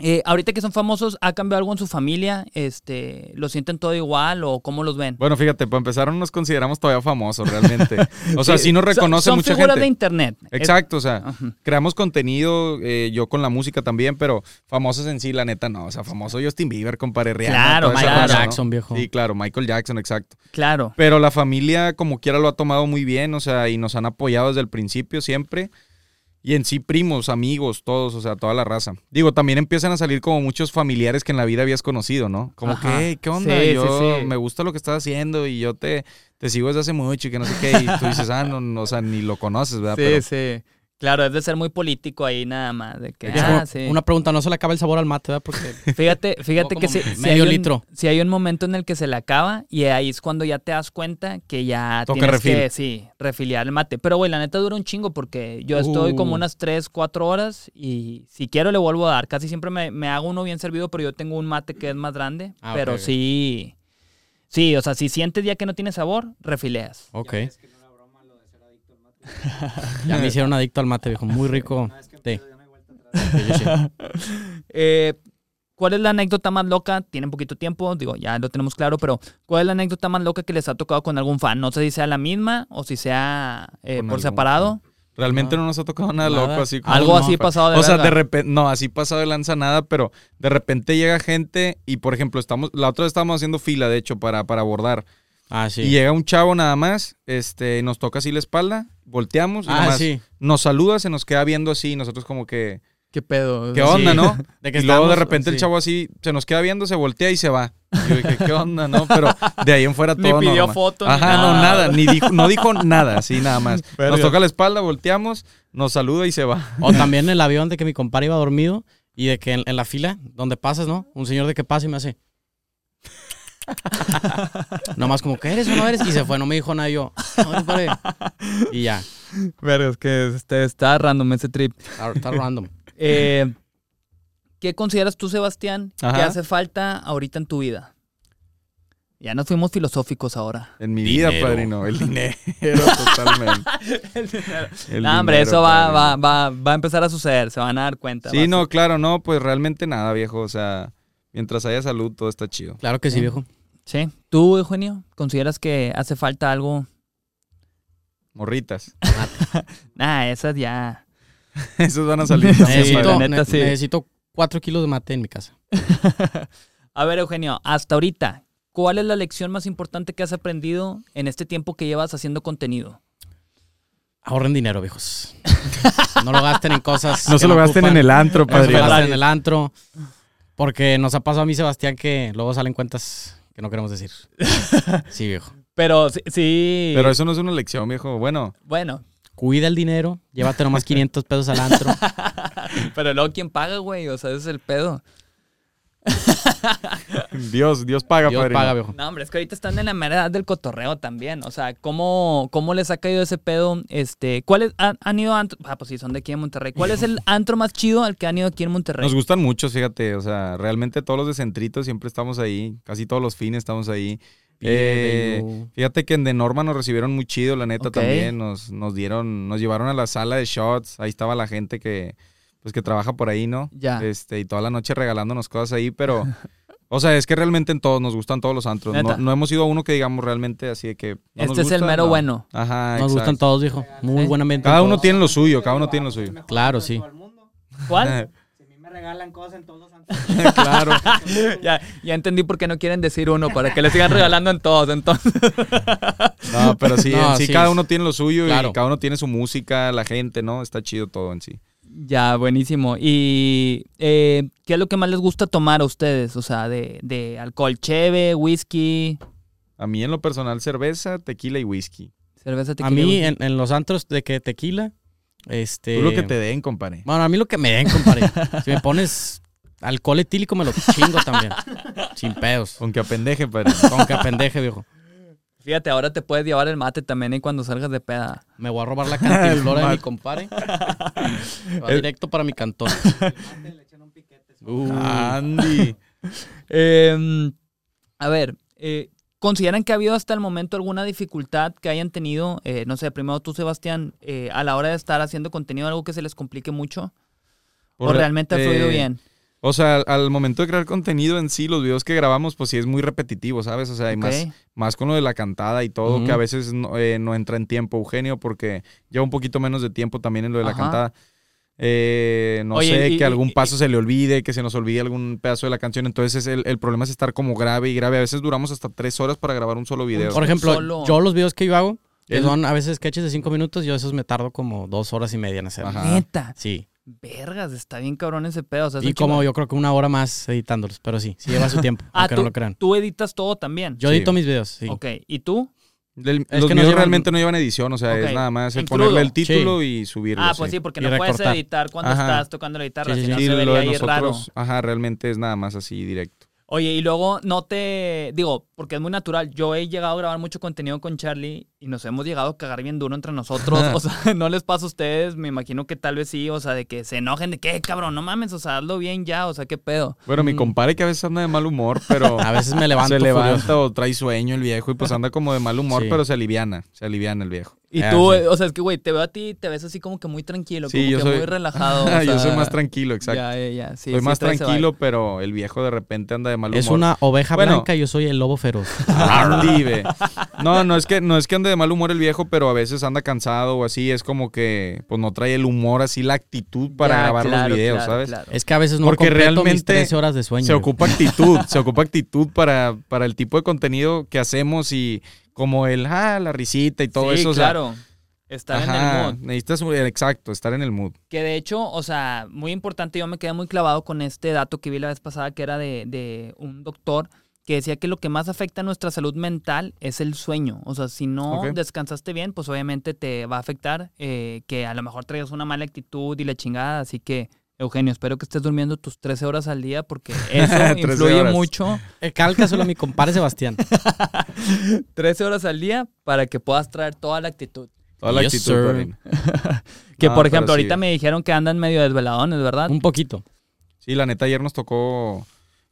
Eh, ahorita que son famosos, ¿ha cambiado algo en su familia? Este, ¿Lo sienten todo igual o cómo los ven?
Bueno, fíjate, para empezar no nos consideramos todavía famosos realmente. [LAUGHS] O sea, sí, nos
Son-
reconoce
son
mucha
figuras
gente.
de internet.
Exacto, o sea, creamos contenido, eh, yo con la música también, pero famosos en sí, la neta, no. O sea, famoso Justin Bieber, compadre Rihanna.
Claro, Michael.
Jackson, viejo.
Sí, claro, Michael Jackson, exacto.
Claro.
Pero la familia, como quiera, lo ha tomado muy bien, o sea, y nos han apoyado desde el principio siempre. Y en sí, primos, amigos, todos, o sea, toda la raza. Digo, también empiezan a salir como muchos familiares que en la vida habías conocido, ¿no? Como
Ajá.
que, "Hey, ¿qué onda?
Sí, sí,
yo
sí.
me gusta lo que estás haciendo y yo te, te sigo desde hace mucho y que no sé qué. Y tú dices, ah, no, no, o sea, ni lo conoces, ¿verdad? Pero,
sí. Claro, es de ser muy político ahí nada más. De que, ah, sí.
Una pregunta, ¿no se le acaba el sabor al mate, verdad? Porque [LAUGHS]
Fíjate, [LAUGHS] fíjate que si, si hay un,
litro.
si hay un momento en el que se le acaba y ahí es cuando ya te das cuenta que ya
Toca
tienes
refil.
que, sí, refiliar el mate. Pero, güey, la neta dura un chingo porque yo estoy
Uh.
como unas 3, 4 horas y si quiero le vuelvo a dar. Casi siempre me, me hago uno bien servido, pero yo tengo un mate que es más grande.
Ah,
pero sí, sí, o sea, si sientes ya que no tiene sabor, refileas.
Ok. [LAUGHS] Ya me hicieron adicto al mate, viejo. Muy rico. Sí. [LAUGHS]
Eh, ¿Cuál es la anécdota más loca? Tienen poquito tiempo, digo, ya lo tenemos claro, pero ¿cuál es la anécdota más loca que les ha tocado con algún fan? No sé si sea la misma o si sea eh, por separado.
realmente
No.
no nos ha tocado nada,
Nada.
loco, así como.
Algo
no,
así
pa-
pasado de
O sea,
verga.
de repente, no, así pasado de lanza nada, pero de repente llega gente y, por ejemplo, estamos, la otra vez estábamos haciendo fila, de hecho, para, para abordar.
Ah, sí.
Y llega un chavo nada más, este, nos toca así la espalda, volteamos y nada
ah,
más
sí.
nos saluda, se nos queda viendo así y nosotros como que,
¿Qué pedo?
¿Qué onda,
Sí.
no? [LAUGHS]
De que
y luego de repente el
sí.
chavo así se nos queda viendo, se voltea y se va. Y yo dije, ¿qué onda, no? Pero de ahí en fuera [LAUGHS]
Ni
todo
pidió
normal.
foto, ni
Ajá, no,
nada.
nada. Ni dijo, no dijo nada, así nada más. [LAUGHS]
Verga.
Nos toca la espalda, volteamos, nos saluda y se va.
O también en el avión de que mi compadre iba dormido y de que en, en la fila donde pasas, ¿no? Un señor de que pasa y me hace. [LAUGHS] Nomás como, ¿qué eres o no eres? Y se fue, no me dijo nada y yo. Y ya,
Verga, es que este, está random ese trip.
está, está random. [LAUGHS]
Eh, ¿Qué consideras tú, Sebastián, que
Ajá.
hace falta ahorita en tu vida? Ya nos fuimos filosóficos ahora.
En mi vida,
Dinero.
padrino. El [LAUGHS] dinero, totalmente. El
no, hombre,
dinero,
eso va, va, va, va a empezar a suceder, se van a dar cuenta.
Sí, no, claro, no, pues realmente nada, viejo. O sea, mientras haya salud, todo está chido.
Claro que sí, viejo.
Sí. ¿Tú, Eugenio, consideras que hace falta algo?
Morritas. [LAUGHS]
Nah, esas ya. [LAUGHS]
Esos van a salir [LAUGHS]
Necesito,
la
padrino.
neta,
ne-
sí.
necesito cuatro kilos de mate en mi casa.
A ver, Eugenio, hasta ahorita, ¿cuál es la lección más importante que has aprendido en este tiempo que llevas haciendo contenido?
Ahorren dinero, viejos. No lo gasten en cosas.
No
que
se lo gasten en el antro,
No se lo gasten en el antro. Porque nos ha pasado a mí, Sebastián, que luego salen cuentas que no queremos decir. [LAUGHS] Sí, viejo.
Pero sí, sí.
Pero eso no es una lección, viejo. Bueno,
Bueno,
Cuida el dinero, llévate nomás [LAUGHS] 500 pesos al antro.
pero luego quién paga, güey, o sea, ese es el pedo. [LAUGHS]
Dios, Dios paga,
Dios
padrino.
paga, viejo.
No, hombre, es que ahorita están en la mera edad del cotorreo también. O sea, ¿cómo, cómo les ha caído ese pedo? Este, ¿Cuáles han, han ido a antro? Ah, pues sí, son de aquí en Monterrey. ¿Cuál es el antro más chido al que han ido aquí en Monterrey?
Nos gustan mucho, fíjate. O sea, realmente todos los de Centrito siempre estamos ahí. Casi todos los fines estamos ahí. Eh, fíjate que en De Norma nos recibieron muy chido, la neta también. Nos, nos dieron, nos llevaron a la sala de shots. Ahí estaba la gente que, pues, que trabaja por ahí, ¿no?
Ya.
Este, y toda la noche regalándonos cosas ahí, pero. [LAUGHS] O sea, es que realmente en todos nos gustan todos los antros. No, no hemos ido a uno que digamos realmente así de que. no nos
este es el mero
no.
bueno.
Ajá,
Nos gustan todos, viejo. Muy
Sí.
buen ambiente.
Cada uno tiene lo suyo, cada uno tiene lo suyo.
Claro, sí.
¿Cuál? [LAUGHS]
Si a mí me regalan cosas en todos los antros. [LAUGHS]
claro.
ya, ya entendí por qué no quieren decir uno, para que le sigan regalando en todos, entonces.
No, pero sí,
No,
en sí,
sí.
cada uno tiene lo suyo
Claro.
y cada uno tiene su música, la gente, ¿no? Está chido todo en sí.
Ya, buenísimo. ¿Y eh, qué es lo que más les gusta tomar a ustedes? O sea, de, de alcohol, cheve, whisky,
A mí en lo personal, cerveza, tequila y whisky.
cerveza, tequila.
A mí
whisky.
en, en los antros de que tequila, este...
Tú lo que te den, compadre.
Bueno, a mí lo que me den, compadre. si me pones alcohol etílico, me lo chingo también. [LAUGHS] Sin pedos.
Aunque apendeje, padre.
Con que pendeje, viejo.
Fíjate, ahora te puedes llevar el mate también y cuando salgas de peda.
Me voy a robar la [LAUGHS] cantinflora de mi compadre. [LAUGHS] Va directo para mi cantón. [LAUGHS]
Le echan un piquete.
Uh,
Andy.
Eh, a ver, eh, ¿consideran que ha habido hasta el momento alguna dificultad que hayan tenido, eh, no sé, primero tú, Sebastián, eh, a la hora de estar haciendo contenido, algo que se les complique mucho? ¿O
Por-
realmente ha fluido
eh,
bien?
O sea, al momento de crear contenido en sí, los videos que grabamos, pues sí es muy repetitivo, ¿sabes? O sea, hay más, más con lo de la cantada y todo, que a veces no, eh, no entra en tiempo, Eugenio, porque lleva un poquito menos de tiempo también en lo de la
Ajá.
cantada. Eh, no
Oye,
sé,
y-
que algún
y-
paso se le olvide, que se nos olvide algún pedazo de la canción. Entonces el, el problema es estar como grave y grave. A veces duramos hasta tres horas para grabar un solo video.
Por ejemplo,
Solo-
yo los videos que yo hago, que son a veces sketches de cinco minutos, yo esos me tardo como dos horas y media en hacer.
Ajá.
Neta.
Sí.
Vergas, está bien cabrón ese pedo. o sea, es
Y como yo creo que una hora más editándolos, pero sí, sí lleva su [LAUGHS] tiempo,
Ah,
aunque
tú,
no lo crean.
tú editas todo también.
Yo
Sí.
edito mis videos, sí.
Ok, ¿y tú?
El-
Es
los
que llevan-
realmente no llevan edición, o sea, es nada más el ponerle el título y subirlo.
Ah, pues
sí.
sí, porque
Y
no puedes editar cuando
Ajá.
estás tocando la guitarra,
Sí, sí,
si no
sí.
Sí,
se vería ahí raro.
ajá, realmente es nada más así directo.
Oye, y luego no te. Digo, porque es muy natural. Yo he llegado a grabar mucho contenido con Charlie y nos hemos llegado a cagar bien duro entre nosotros. [LAUGHS] o sea, [LAUGHS] no les pasa a ustedes. Me imagino que tal vez sí. O sea, de que se enojen de que, cabrón, no mames. O sea, hazlo bien ya. O sea, qué pedo.
Bueno, mi
Mm.
compadre que a veces anda de mal humor, pero [LAUGHS]
A veces me levanto
se
furioso.
levanta o trae sueño el viejo y pues anda como de mal humor,
Sí.
pero se aliviana, se aliviana el viejo.
Y
Ah,
tú,
sí.
eh, o sea, es que, güey, te veo a ti y te ves así como que muy tranquilo.
Sí,
como
yo
que
soy-
muy relajado. [LAUGHS] o
yo soy más tranquilo, exacto.
Ya, ya, ya. Sí,
soy más tranquilo, pero el viejo de repente anda de mal humor.
Es una oveja
Bueno.
blanca y yo soy el lobo feroz. [LAUGHS]
Andy. No, no es que no es que ande de mal humor el viejo, pero a veces anda cansado o así, es como que pues no trae el humor así la actitud para
Ya,
grabar
claro,
los videos,
claro,
¿sabes?
claro.
Es que a veces no
Porque
completo mis
realmente
13 horas de sueño.
Se ocupa actitud, se ocupa actitud para, para el tipo de contenido que hacemos y como el, ah, la risita y todo
sí,
eso. o sea,
claro. Estar en el mood.
necesitas, exacto, estar en el mood.
Que de hecho, o sea, muy importante, yo me quedé muy clavado con este dato que vi la vez pasada, que era de, de un doctor que decía que lo que más afecta a nuestra salud mental es el sueño. O sea, si no descansaste bien, pues obviamente te va a afectar eh, que a lo mejor traigas una mala actitud y la chingada. Así que, Eugenio, espero que estés durmiendo tus 13 horas al día porque [LAUGHS] eso
13
influye
horas.
mucho.
El cálcaselo a mi compadre Sebastián. [LAUGHS]
13 horas al día para que puedas traer toda la actitud.
Toda la
Yes,
actitud. [LAUGHS]
Que
No,
por ejemplo,
sí.
ahorita me dijeron que andan medio desveladones, ¿verdad?
Un poquito.
Sí, la neta, ayer nos tocó.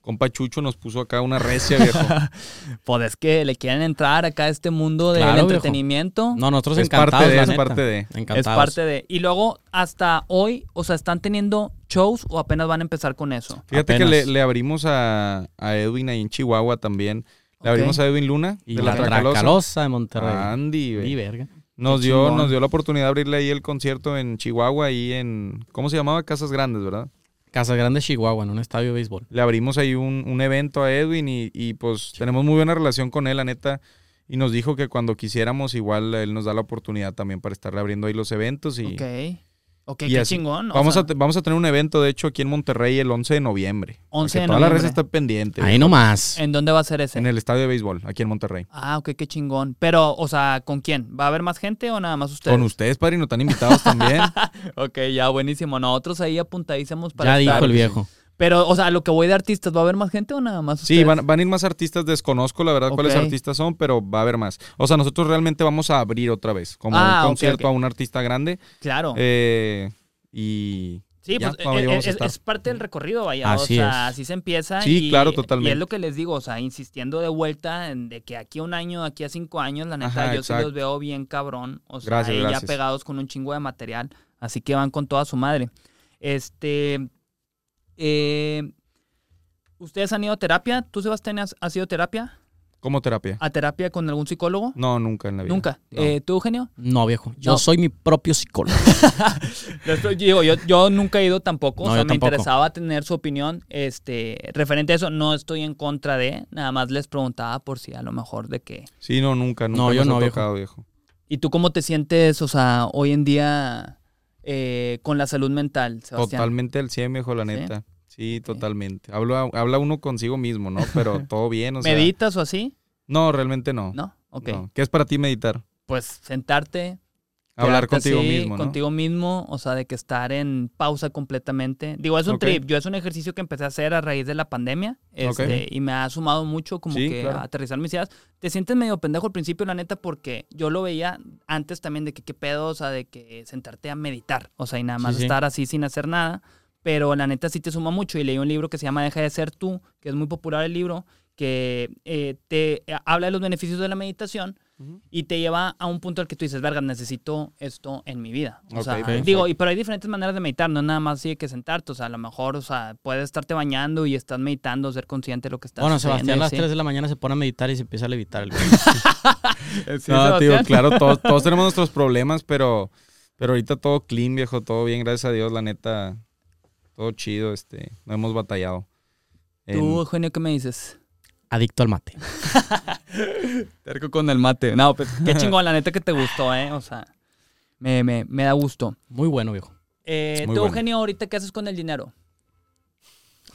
Compa Chucho nos puso acá una recia, viejo. [LAUGHS]
Pues es que le quieren entrar acá a este mundo del
Claro, viejo.
entretenimiento.
No, nosotros
Es
encantados,
parte de,
la
es
neta.
parte de.
Encantados.
Es parte de. Y luego, hasta hoy, o sea, ¿están teniendo shows o apenas van a empezar con eso?
Fíjate que le, le abrimos a, a Edwin ahí en Chihuahua también. Le abrimos a Edwin Luna
Y
de
la,
la Tracalosa.
Tracalosa de Monterrey.
Andy, güey.
Y verga.
Nos
Qué
dio,
chingón.
nos dio la oportunidad de abrirle ahí el concierto en Chihuahua, ahí en. ¿Cómo se llamaba? Casas Grandes, ¿verdad?
Casa Grande, Chihuahua, en un estadio de béisbol.
Le abrimos ahí un, un evento a Edwin y, y, pues tenemos muy buena relación con él, la neta. Y nos dijo que cuando quisiéramos, igual él nos da la oportunidad también para estarle abriendo ahí los eventos. Y
Ok. Ok,
y
qué
así.
chingón.
vamos,
sea,
a, vamos a tener un evento, de hecho, aquí en Monterrey el 11 de noviembre. Para
11
que
de
toda la
noviembre.
red está pendiente.
Ahí nomás.
¿En dónde va a ser ese?
En el estadio de béisbol, aquí en Monterrey.
Ah, ok, qué chingón. Pero, o sea, ¿con quién? ¿Va a haber más gente o nada más ustedes?
Con ustedes, padrino, están invitados también. [LAUGHS]
Ok, ya, buenísimo. Nosotros ahí apuntadísimos para
Ya dijo el viejo.
Pero, o sea, lo que voy de artistas, ¿va a haber más gente o nada más ustedes?
Sí, van, van a ir más artistas, desconozco la verdad cuáles artistas son, pero va a haber más. O sea, nosotros realmente vamos a abrir otra vez, como
Ah,
un concierto a un artista grande.
Claro.
eh, y
Sí,
Ya,
pues eh,
a
es, parte del recorrido, vaya.
Así
o sea,
es.
así se empieza.
Sí,
y,
claro,
Y
totalmente.
es lo que les digo, o sea, insistiendo de vuelta en de que aquí a un año, aquí a cinco años, la neta,
Ajá,
yo sí los veo bien cabrón. O sea,
Gracias,
ahí ya
gracias.
pegados con un chingo de material. Así que van con toda su madre. Este. Eh, ¿Ustedes han ido a terapia? ¿Tú, Sebastián, has, has ido a terapia?
como terapia.
¿A terapia con algún psicólogo?
No, nunca en la vida.
Nunca.
No.
Eh, ¿Tú, Eugenio?
No, viejo. Yo
No.
soy mi propio psicólogo. [LAUGHS]
Yo, digo, yo, yo nunca he ido tampoco,
No,
o sea,
yo
me
tampoco.
interesaba tener su opinión este, referente a eso. No estoy en contra de, nada más les preguntaba por si a lo mejor de qué.
Sí, no, nunca, nunca
No, yo no, viejo.
tocado, viejo.
¿Y tú cómo te sientes, o sea, hoy en día eh, con la salud mental, Sebastián?
Totalmente al 100, viejo, la
¿Sí?
neta. Sí, totalmente. Habla, habla uno consigo mismo, ¿no? [LAUGHS] Pero todo bien, o sea.
¿Meditas o así?
No, realmente no.
¿No? Ok.
No. ¿Qué es para ti meditar?
Pues sentarte.
Hablar contigo
así,
mismo, ¿no?
Contigo mismo, o sea, de que estar en pausa completamente. Digo, es un trip. Yo es un ejercicio que empecé a hacer a raíz de la pandemia este, y me ha sumado mucho como
Sí,
que
claro.
a aterrizar mis ideas. Te sientes medio pendejo al principio, la neta, porque yo lo veía antes también de que qué pedo, o sea, de que sentarte a meditar, o sea, y nada más
Sí, sí.
estar así sin hacer nada. Pero la neta sí te suma mucho. Y leí un libro que se llama Deja de ser tú, que es muy popular el libro, que eh, te eh, habla de los beneficios de la meditación y te lleva a un punto al que tú dices, verga, necesito esto en mi vida. O sea, digo, y pero hay diferentes maneras de meditar, no nada más así de que sentarte, o sea, a lo mejor, o sea, puedes estarte bañando y estás meditando, ser consciente de lo que estás
bueno, Sebastián a las
así.
3 de la mañana se pone a meditar y se empieza a levitar el. [LAUGHS] [LAUGHS]
Sí,
no, tío, claro, [LAUGHS] todos, todos tenemos nuestros problemas, pero, pero ahorita todo clean, viejo, todo bien, gracias a Dios, la neta, todo chido, este, no hemos batallado. En-
Tú, Eugenio, ¿qué me dices?
Adicto al mate. [LAUGHS]
Terco con el mate. No, pues qué chingón, la neta que te gustó, ¿eh? O sea, me, me, me da gusto.
Muy bueno, viejo.
Eh,
Muy
tú,
bueno.
Eugenio, ahorita, ¿qué haces con el dinero?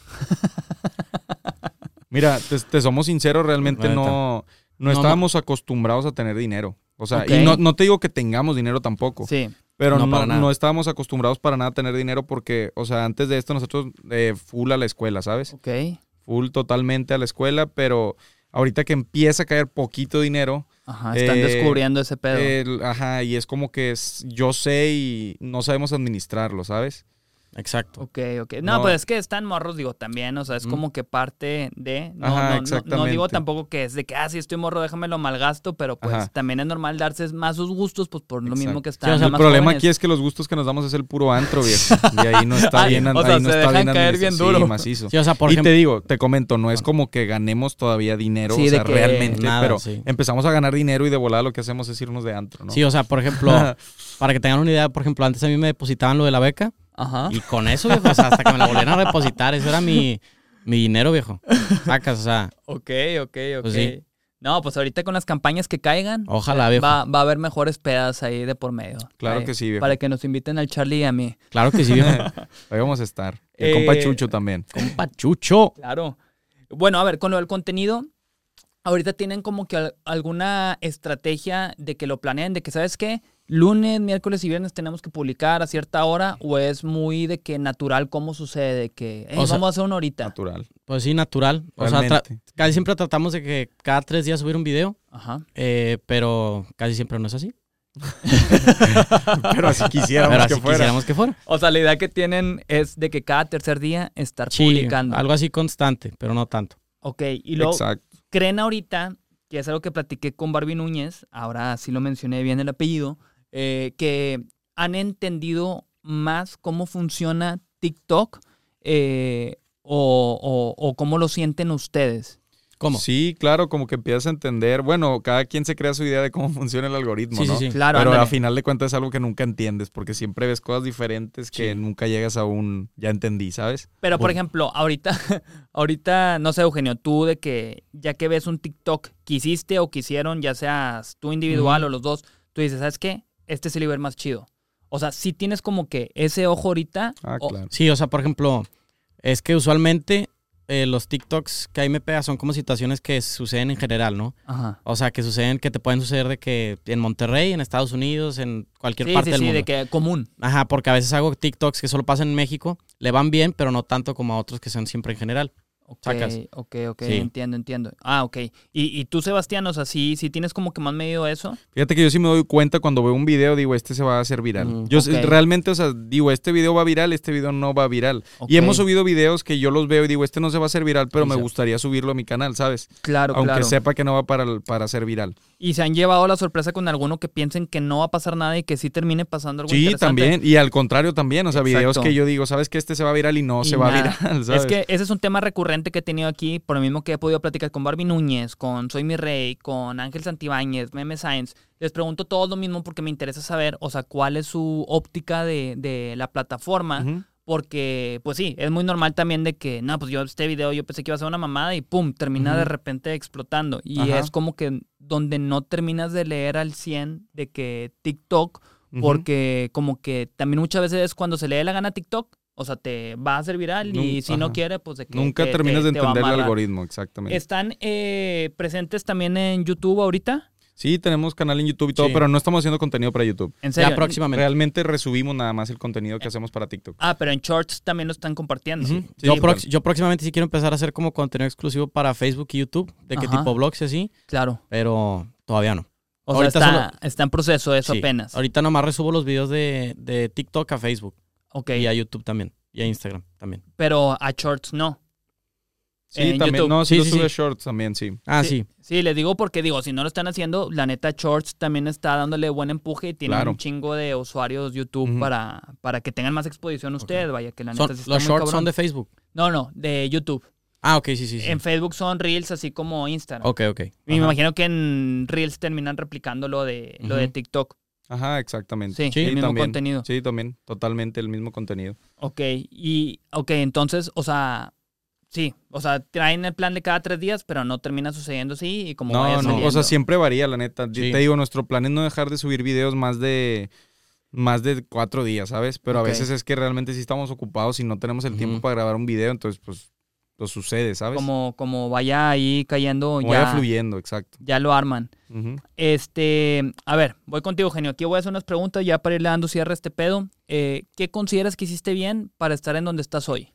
[LAUGHS]
Mira, te, te somos sinceros, realmente no, no,
No,
estábamos acostumbrados a tener dinero. O sea, y no, no te digo que tengamos dinero tampoco,
Sí.
pero
No,
no estábamos acostumbrados para nada a tener dinero porque, o sea, antes de esto nosotros eh, full a la escuela, ¿sabes?
Ok.
Full totalmente a la escuela, pero ahorita que empieza a caer poquito dinero,
Ajá, están
Eh,
descubriendo ese pedo.
el- ajá, y es como que es- yo sé y no sabemos administrarlo, ¿sabes?
Exacto.
Ok, ok. No,
No.
pues es que están morros, digo, también, o sea, es
Mm.
como que parte de... No,
Ajá,
no, no- no, digo tampoco que es de que, ah, sí estoy morro, déjame lo malgasto, pero pues
Ajá.
también es normal darse más sus gustos, pues por lo mismo
Exacto.
que
Sí,
están
o sea,
El
más
problema
jóvenes.
aquí es que los gustos que nos damos es el puro antro, viejo. [LAUGHS] Y ahí no está
Ay,
bien,
o sea,
ahí no
se
está
dejan
bien
caer bien duro.
Sí, macizo.
Sí, o sea, por
y
ejemplo.
te digo, te comento, no es como que ganemos todavía dinero,
Sí,
o sea,
de que-
realmente,
Nada,
pero
sí.
empezamos a ganar dinero y de volada lo que hacemos es irnos de antro, ¿no?
Sí, o sea, por ejemplo, [LAUGHS] para que tengan una idea, por ejemplo, antes a mí me depositaban lo de la beca
Ajá.
y con eso, viejo, o sea, hasta que me la volvieran a depositar, eso era mi, mi dinero, viejo. Sacas, o sea,
Ok, ok, ok.
Pues sí.
No, pues ahorita con las campañas que caigan,
Ojalá, viejo.
va, va a haber mejores pedas ahí de por medio.
Claro
Ahí,
que sí, viejo.
Para que nos inviten al Charlie y a mí.
Claro que sí, viejo. [LAUGHS]
Ahí vamos a estar. El
Eh,
compa Chucho también.
Compa Chucho.
Claro. Bueno, a ver, con lo del contenido, ahorita tienen como que al- alguna estrategia de que lo planeen, de que, ¿sabes qué? Lunes, miércoles y viernes tenemos que publicar a cierta hora, o es muy de que natural cómo sucede, de que "Ey,
O sea,
vamos a hacer una horita.
Natural.
Pues sí, natural. O sea, casi siempre tratamos de que cada tres días subir un video,
Ajá.
eh, pero casi siempre no es así. [LAUGHS]
Pero así quisiéramos
Pero
que fuera.
quisiéramos que fuera.
O sea, la idea que tienen es de que cada tercer día estar
Sí,
publicando.
algo así constante, pero no tanto.
Ok, y luego,
Exacto.
¿creen ahorita, que es algo que platiqué con Barbie Núñez, ahora sí lo mencioné bien el apellido, eh, que han entendido más cómo funciona TikTok eh, o, o- o cómo lo sienten ustedes?
¿Cómo?
Sí, claro, como que empiezas a entender. Bueno, cada quien se crea su idea de cómo [LAUGHS] funciona el algoritmo,
Sí, sí,
¿no?
sí.
Claro,
Pero
ándale.
a final de cuentas es algo que nunca entiendes, porque siempre ves cosas diferentes que
Sí.
nunca llegas a un ya entendí, ¿sabes?
Pero, por ejemplo, ahorita, [LAUGHS] ahorita, no sé, Eugenio, tú de que ya que ves un TikTok que hiciste o que hicieron, ya seas tú individual o los dos, tú dices, ¿sabes qué? Este es el nivel más chido. O sea, sí tienes como que ese ojo ahorita.
Ah,
o-
claro.
Sí, o sea, por ejemplo, es que usualmente eh, los TikToks que ahí me pega son como situaciones que suceden en general, ¿no?
Ajá.
O sea, que suceden, que te pueden suceder de que en Monterrey, en Estados Unidos, en cualquier
Sí,
parte
sí,
del
sí,
mundo.
de que común.
Ajá, porque a veces hago TikToks que solo pasan en México, le van bien, pero no tanto como a otros que son siempre en general.
Ok,
Sacas.
ok, ok,
Sí.
entiendo, entiendo. Ah, ok. Y, y tú, Sebastián, o sea, sí, sí tienes como que más medido eso.
Fíjate que yo sí me doy cuenta cuando veo un video, digo, este se va a hacer viral.
Mm,
yo realmente, o sea, digo, este video va viral, este video no va viral. Y hemos subido videos que yo los veo y digo, este no se va a hacer viral, pero me gustaría subirlo a mi canal, ¿sabes?
Claro,
Aunque
claro.
sepa que no va para, para ser viral.
Y se han llevado la sorpresa con alguno que piensen que no va a pasar nada y que sí termine pasando algo
Sí,
interesante.
también. Y al contrario también, o sea, videos que yo digo, ¿sabes que este se va viral y no
Y
se va
nada.
viral? [LAUGHS] ¿sabes?
Es que ese es un tema recurrente que he tenido aquí, por lo mismo que he podido platicar con Barbie Núñez, con Soy Mi Rey, con Ángel Santibáñez, Meme Science. Les pregunto todo lo mismo porque me interesa saber, o sea, cuál es su óptica de, de la plataforma. Porque, pues sí, es muy normal también de que, no, pues yo este video yo pensé que iba a ser una mamada y pum, termina de repente explotando. Y
Ajá.
es como que donde no terminas de leer al 100 de que TikTok, porque como que también muchas veces cuando se le dé la gana a TikTok, o sea, te va a hacer viral y
Nun-
si no
ajá.
quiere, pues de que
Nunca
te-
terminas
te-
de entender el algoritmo, exactamente.
¿Están eh, presentes también en YouTube ahorita?
Sí, tenemos canal en YouTube y todo,
Sí.
pero no estamos haciendo contenido para YouTube.
En serio.
Ya próximamente.
Realmente resubimos nada más el contenido que hacemos para TikTok.
Ah, pero en Shorts también lo están compartiendo.
Sí,
yo,
sí,
próximamente sí quiero empezar a hacer como contenido exclusivo para Facebook y YouTube, de qué tipo blogs y así,
Claro.
pero todavía no.
O sea, está,
solo-
está en proceso eso
Sí.
apenas.
Ahorita nomás resubo los videos de, de TikTok a Facebook
Ok.
y a YouTube también, y a Instagram también.
Pero a Shorts no.
Sí,
en
también.
YouTube.
No, sí,
Sí, sí,
sube
sí.
shorts también, sí.
Ah,
Sí.
sí.
Sí, les digo porque digo, si no lo están haciendo, la neta Shorts también está dándole buen empuje y tiene
Claro.
un chingo de usuarios YouTube para, para que tengan más exposición ustedes, vaya que la neta
Son-
sí está
los
muy
shorts
cabrón.
son de Facebook.
No, no, de YouTube.
Ah, ok, sí, sí, sí.
En Facebook son Reels así como Instagram.
Ok, ok.
Y me imagino que en Reels terminan replicando lo de, lo de. TikTok.
Ajá, exactamente.
Sí,
Sí,
el mismo
también.
contenido.
Sí, también. Totalmente el mismo contenido.
Ok, y ok, entonces, o sea, sí, o sea, traen el plan de cada tres días, pero no termina sucediendo así y como vaya
No, no.
saliendo.
O sea, siempre varía, la neta.
Sí.
Te digo, nuestro plan es no dejar de subir videos más de más de cuatro días, ¿sabes? Pero
Ok.
a veces es que realmente sí estamos ocupados y no tenemos el tiempo
Ujú.
para grabar un video, entonces pues lo sucede, ¿sabes?
Como, como vaya ahí cayendo,
Como
ya,
vaya fluyendo, exacto.
ya lo arman. Este, a ver, voy contigo, Genio. Aquí voy a hacer unas preguntas ya para irle dando cierre a este pedo. Eh, ¿Qué consideras que hiciste bien para estar en donde estás hoy?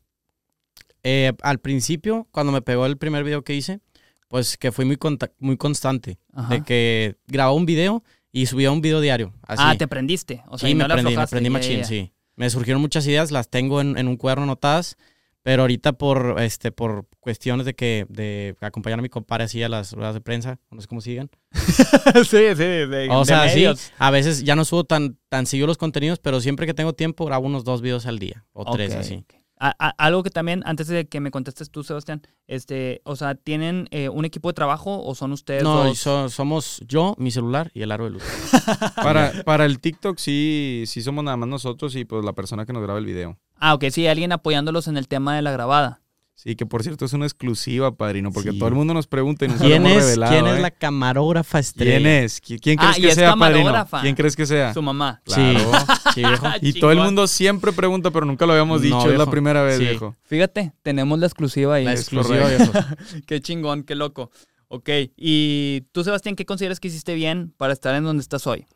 Eh, al principio, cuando me pegó el primer video que hice, pues que fui muy, conta- muy constante.
Ajá.
De que grababa un video y subía un video diario. Así.
Ah, te prendiste. O sea,
sí,
y
me
no
aprendí, me machín, sí. Me surgieron muchas ideas, las tengo en, en un cuaderno anotadas, pero ahorita por este por cuestiones de que de acompañar a mi compadre así a las ruedas de prensa, no sé cómo sigan. [LAUGHS]
sí, sí, de,
O
de
sea, sí, a veces ya no subo tan tan seguido los contenidos, pero siempre que tengo tiempo grabo unos dos videos al día o tres así.
A- a- algo que también, antes de que me contestes tú, Sebastián, este, o sea, ¿tienen eh, un equipo de trabajo o son ustedes
No,
dos?
so- somos yo, mi celular y el aro de luz. [LAUGHS]
Para, para el TikTok sí, sí somos nada más nosotros y pues la persona que nos graba el video.
Ah, ok, sí, alguien apoyándolos en el tema de la grabada.
Sí, que por cierto es una exclusiva, padrino, porque
Sí.
todo el mundo nos pregunta y lo
¿Quién
hemos
es,
revelado.
¿quién es
¿eh?
la camarógrafa estrella?
¿Quién es? ¿Qui- ¿Quién
Ah,
crees
y
que
es
sea, padrino? ¿Quién crees que sea?
Su mamá.
Sí,
Claro.
sí, viejo. [LAUGHS]
Y todo el mundo siempre pregunta, pero nunca lo habíamos
No,
dicho. es la primera vez,
Sí.
viejo.
Fíjate, tenemos la exclusiva ahí.
La exclusiva, viejo. [LAUGHS]
Qué chingón, qué loco. Ok, y tú, Sebastián, ¿qué consideras que hiciste bien para estar en donde estás hoy?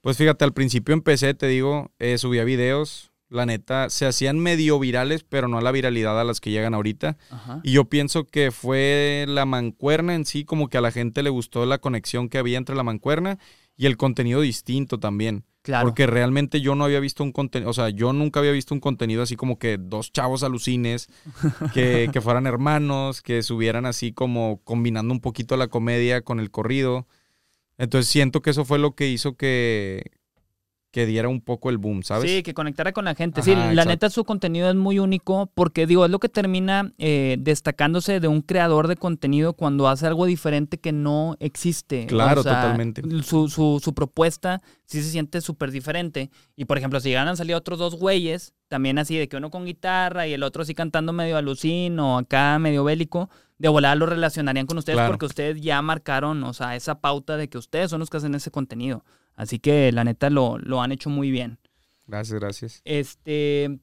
Pues fíjate, al principio empecé, te digo, eh, subía videos. La neta, se hacían medio virales, pero no a la viralidad a las que llegan ahorita.
Ajá.
Y yo pienso que fue la mancuerna en sí, como que a la gente le gustó la conexión que había entre la mancuerna y el contenido distinto también.
Claro.
Porque realmente yo no había visto un contenido, o sea, yo nunca había visto un contenido así como que dos chavos alucines, [LAUGHS] que, que fueran hermanos, que subieran así como combinando un poquito la comedia con el corrido. Entonces siento que eso fue lo que hizo que, que diera un poco el boom, ¿sabes?
Sí, que conectara con la gente. sí, la
exacto.
neta su contenido es muy único porque, digo, es lo que termina eh, destacándose de un creador de contenido cuando hace algo diferente que no existe.
Claro,
O sea,
totalmente.
Su, su, su propuesta sí se siente súper diferente. Y, por ejemplo, si llegan a salir otros dos güeyes, también así de que uno con guitarra y el otro así cantando medio alucín o acá medio bélico, de volada lo relacionarían con ustedes
Claro.
porque ustedes ya marcaron, o sea, esa pauta de que ustedes son los que hacen ese contenido. Así que, la neta, lo, lo han hecho muy bien.
Gracias, gracias.
Este.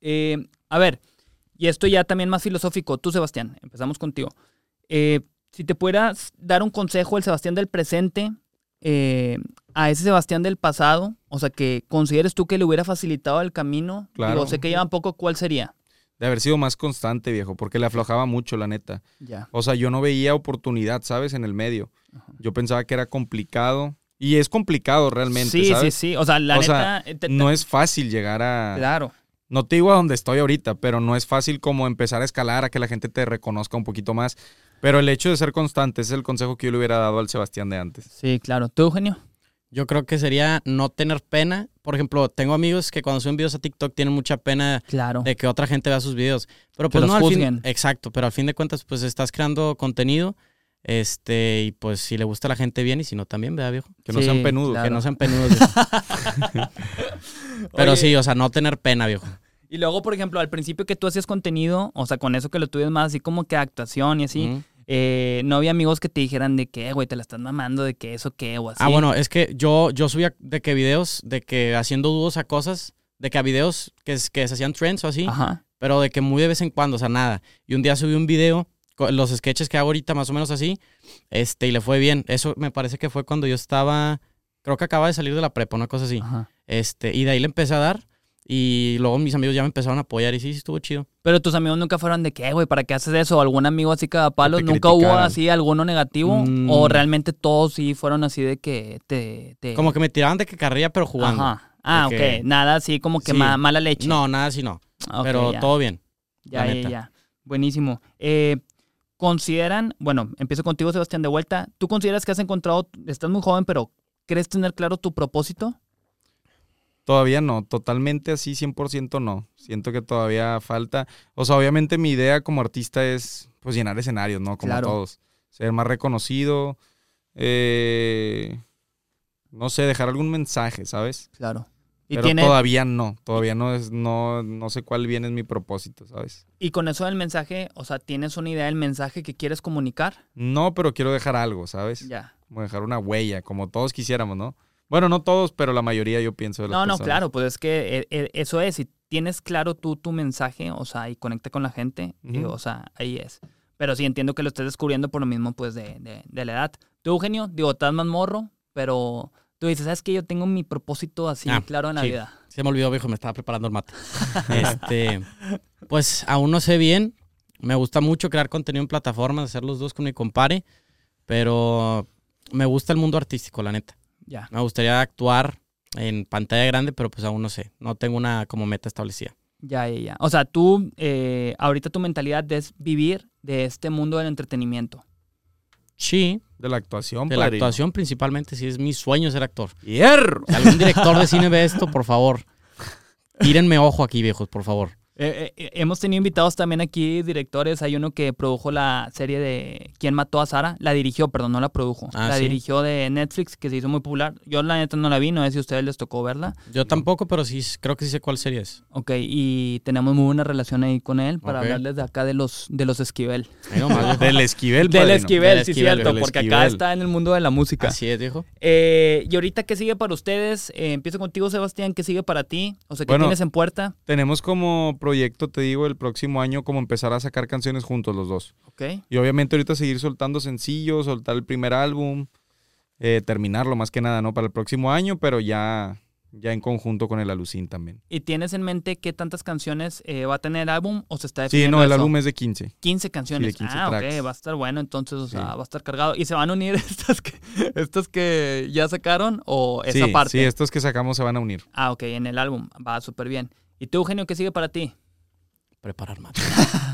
eh, a ver, y esto ya también más filosófico. Tú, Sebastián, empezamos contigo. Eh, si te pudieras dar un consejo el Sebastián del presente eh, a ese Sebastián del pasado, o sea, que consideres tú que le hubiera facilitado el camino,
Claro.
digo, sé que lleva poco, ¿cuál sería?
De haber sido más constante, viejo, porque le aflojaba mucho, la neta.
Ya.
O sea, yo no veía oportunidad, ¿sabes? En el medio. Yo pensaba que era complicado. Y es complicado realmente,
Sí,
¿sabes?
sí, sí. O sea, la
O
neta. eh, te- te-
No es fácil llegar a...
Claro.
No te digo a donde estoy ahorita, pero no es fácil como empezar a escalar, a que la gente te reconozca un poquito más. Pero el hecho de ser constante ese es el consejo que yo le hubiera dado al Sebastián de antes.
Sí, claro. ¿Tú, Eugenio?
Yo creo que sería no tener pena. Por ejemplo, tengo amigos que cuando suben videos a TikTok tienen mucha pena
Claro.
de que otra gente vea sus videos. Pero
Que
pues
los
no, al fin, exacto, pero al fin de cuentas, pues estás creando contenido. Este, y pues si le gusta a la gente bien y si no también, vea viejo.
Que no
Sí,
sean penudos.
claro.
Que no sean penudos. [LAUGHS] pero
Oye,
sí, o sea, no tener pena, viejo.
Y luego, por ejemplo, al principio que tú hacías contenido, o sea, con eso que lo tuvieras más así como que actuación y así, eh, no había amigos que te dijeran de que, güey, te la estás mamando, de que eso qué, o así.
Ah, bueno, es que yo, yo subía de que videos, de que haciendo dudos a cosas, de que a videos que, que se hacían trends o así,
Ajá.
pero de que muy de vez en cuando, o sea, nada. Y un día subí un video, los sketches que hago ahorita, más o menos así, este, y le fue bien. Eso me parece que fue cuando yo estaba, creo que acaba de salir de la prepa, una cosa así.
Ajá.
Este, y de ahí le empecé a dar, y luego mis amigos ya me empezaron a apoyar, y sí, sí estuvo chido.
Pero tus amigos nunca fueron de que, güey, ¿para qué haces eso? ¿Algún amigo así cada palo? ¿Nunca hubo así alguno negativo?
Mm.
¿O realmente todos sí fueron así de que te... te...
Como que me tiraban de que carrilla, pero jugando.
Ajá. Ah,
De
ok. Nada así como que
Sí.
ma- mala leche.
No, nada así no,
Ok,
pero
ya.
todo bien.
Ya, ya, ya. Buenísimo. Eh, ¿Consideran, bueno, empiezo contigo, Sebastián, de vuelta. ¿Tú consideras que has encontrado, estás muy joven, pero crees tener claro tu propósito?
Todavía no, totalmente así 100% no. Siento que todavía falta. O sea, obviamente mi idea como artista es pues llenar escenarios, ¿no? Como
Claro.
todos. Ser más reconocido. eh, no sé, dejar algún mensaje, ¿sabes?
Claro. Y,
Pero
tiene,
todavía no, todavía no es, no, no sé cuál bien es mi propósito, ¿sabes?
y con eso del mensaje, o sea, ¿tienes una idea del mensaje que quieres comunicar?
No, pero quiero dejar algo, ¿sabes?
Ya.
Como dejar una huella, como todos quisiéramos, ¿no? Bueno, no todos, pero la mayoría yo pienso de las
No, no,
personas.
claro, pues es que eh, eh, eso es. Si tienes claro tú tu mensaje, o sea, y conecta con la gente, y,
Ujú.
o sea, ahí es. Pero sí entiendo que lo estés descubriendo por lo mismo, pues, de, de, de la edad. Tú, Eugenio, digo, estás más morro, pero tú dices, ¿sabes qué? Yo tengo mi propósito así
Ah,
claro en la
sí.
vida.
Se me olvidó, viejo, me estaba preparando el mate. [LAUGHS] este, pues aún no sé bien. Me gusta mucho crear contenido en plataformas, hacer los dos con mi compare, pero me gusta el mundo artístico, la neta.
Ya.
Me gustaría actuar en pantalla grande, pero pues aún no sé. No tengo una como meta establecida.
Ya, ya, ya. O sea, tú, eh, ahorita tu mentalidad es vivir de este mundo del entretenimiento.
Sí,
De la actuación,
de la
padrino.
actuación principalmente, sí es mi sueño ser actor.
¡Hierro!
Si algún director de cine ve esto, por favor, tírenme ojo aquí, viejos, por favor.
Eh, eh, hemos tenido invitados también aquí, directores. Hay uno que produjo la serie de ¿Quién mató a Sara? La dirigió, perdón, no la produjo.
Ah,
la
¿sí?
dirigió de Netflix, que se hizo muy popular. Yo la neta no la vi, no sé si a ustedes les tocó verla.
Yo tampoco, pero sí, creo que sí sé cuál serie es.
Ok, y tenemos muy buena relación ahí con él para hablarles de acá de los, de los Esquivel.
Viejo. [LAUGHS]
Del esquivel,
Del. Esquivel,
Del
sí,
Esquivel,
cierto, porque acá está en el mundo de la música.
Así es, viejo.
Eh, y ahorita, ¿qué sigue para ustedes? Eh, empiezo contigo, Sebastián. ¿Qué sigue para ti? O sea, ¿qué
Bueno.
tienes en puerta?
Tenemos como proyecto, te digo, el próximo año como empezar a sacar canciones juntos los dos.
Ok.
Y obviamente ahorita seguir soltando sencillos, soltar el primer álbum, eh, terminarlo más que nada, ¿no? Para el próximo año, pero ya, ya en conjunto con el Alucín también.
¿Y tienes en mente qué tantas canciones eh, va a tener el álbum o se está
Sí,
definiendo
no, el
eso?
álbum es de 15.
15 canciones.
Sí, de 15
ah, ok,
tracks.
va a estar bueno, entonces, o sea,
Sí.
va a estar cargado. ¿Y se van a unir [LAUGHS] estas que, estas que ya sacaron o esa
sí,
parte?
sí, estos que sacamos se van a unir.
Ah, ok, en el álbum. Va súper bien. ¿Y tú, Eugenio, qué sigue para ti?
Preparar mate.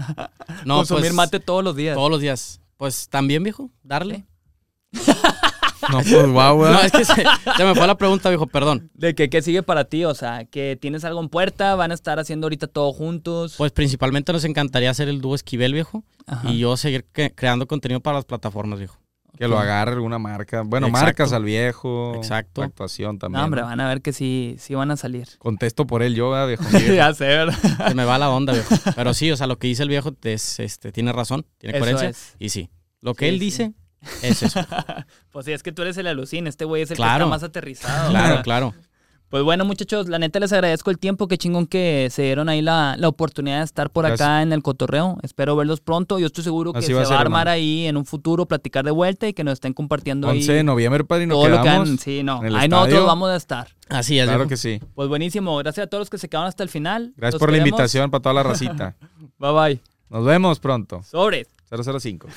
[LAUGHS] no,
Consumir
pues,
mate todos los días.
todos los días. Pues también, viejo, darle. [LAUGHS]
No, pues guau, [LAUGHS]
No, es que se, se me fue la pregunta, viejo, perdón.
¿De que, qué sigue para ti? O sea, que tienes algo en puerta, van a estar haciendo ahorita todo juntos.
Pues principalmente nos encantaría hacer el dúo Esquivel, viejo.
Ajá.
Y yo seguir cre- creando contenido para las plataformas, viejo.
Que lo agarre alguna marca. Bueno,
Exacto.
marcas al viejo.
Exacto.
Actuación también.
No, hombre, van a ver que sí, sí van a salir.
Contesto por él yo, ¿verdad, viejo. [LAUGHS]
ya sé, ¿verdad?
Se me va la onda, viejo. [LAUGHS] Pero sí, o sea, lo que dice el viejo es, este, tiene razón, tiene
Eso
coherencia.
es.
Y sí, lo que
Sí,
él
sí.
dice es eso. [LAUGHS]
Pues sí, es que tú eres el alucín, este güey es el que está más aterrizado.
Claro,
¿verdad?
claro.
Pues bueno, muchachos, la neta les agradezco el tiempo, qué chingón que se dieron ahí la, la oportunidad de estar por acá en el cotorreo. Espero verlos pronto. Yo estoy seguro que
Así
se
va
va
a ser,
armar
hermano.
ahí en un futuro, platicar de vuelta y que nos estén compartiendo
11 de
ahí
noviembre, padrino,
todo lo que
quedamos.
han. Sí, no.
en el
Ahí nosotros vamos a estar.
Así es,
Claro que sí.
Pues buenísimo. Gracias a todos los que se quedaron hasta el final.
Gracias
Los
por la invitación para toda la racita. [LAUGHS]
Bye bye.
Nos vemos pronto.
Sobres.
005.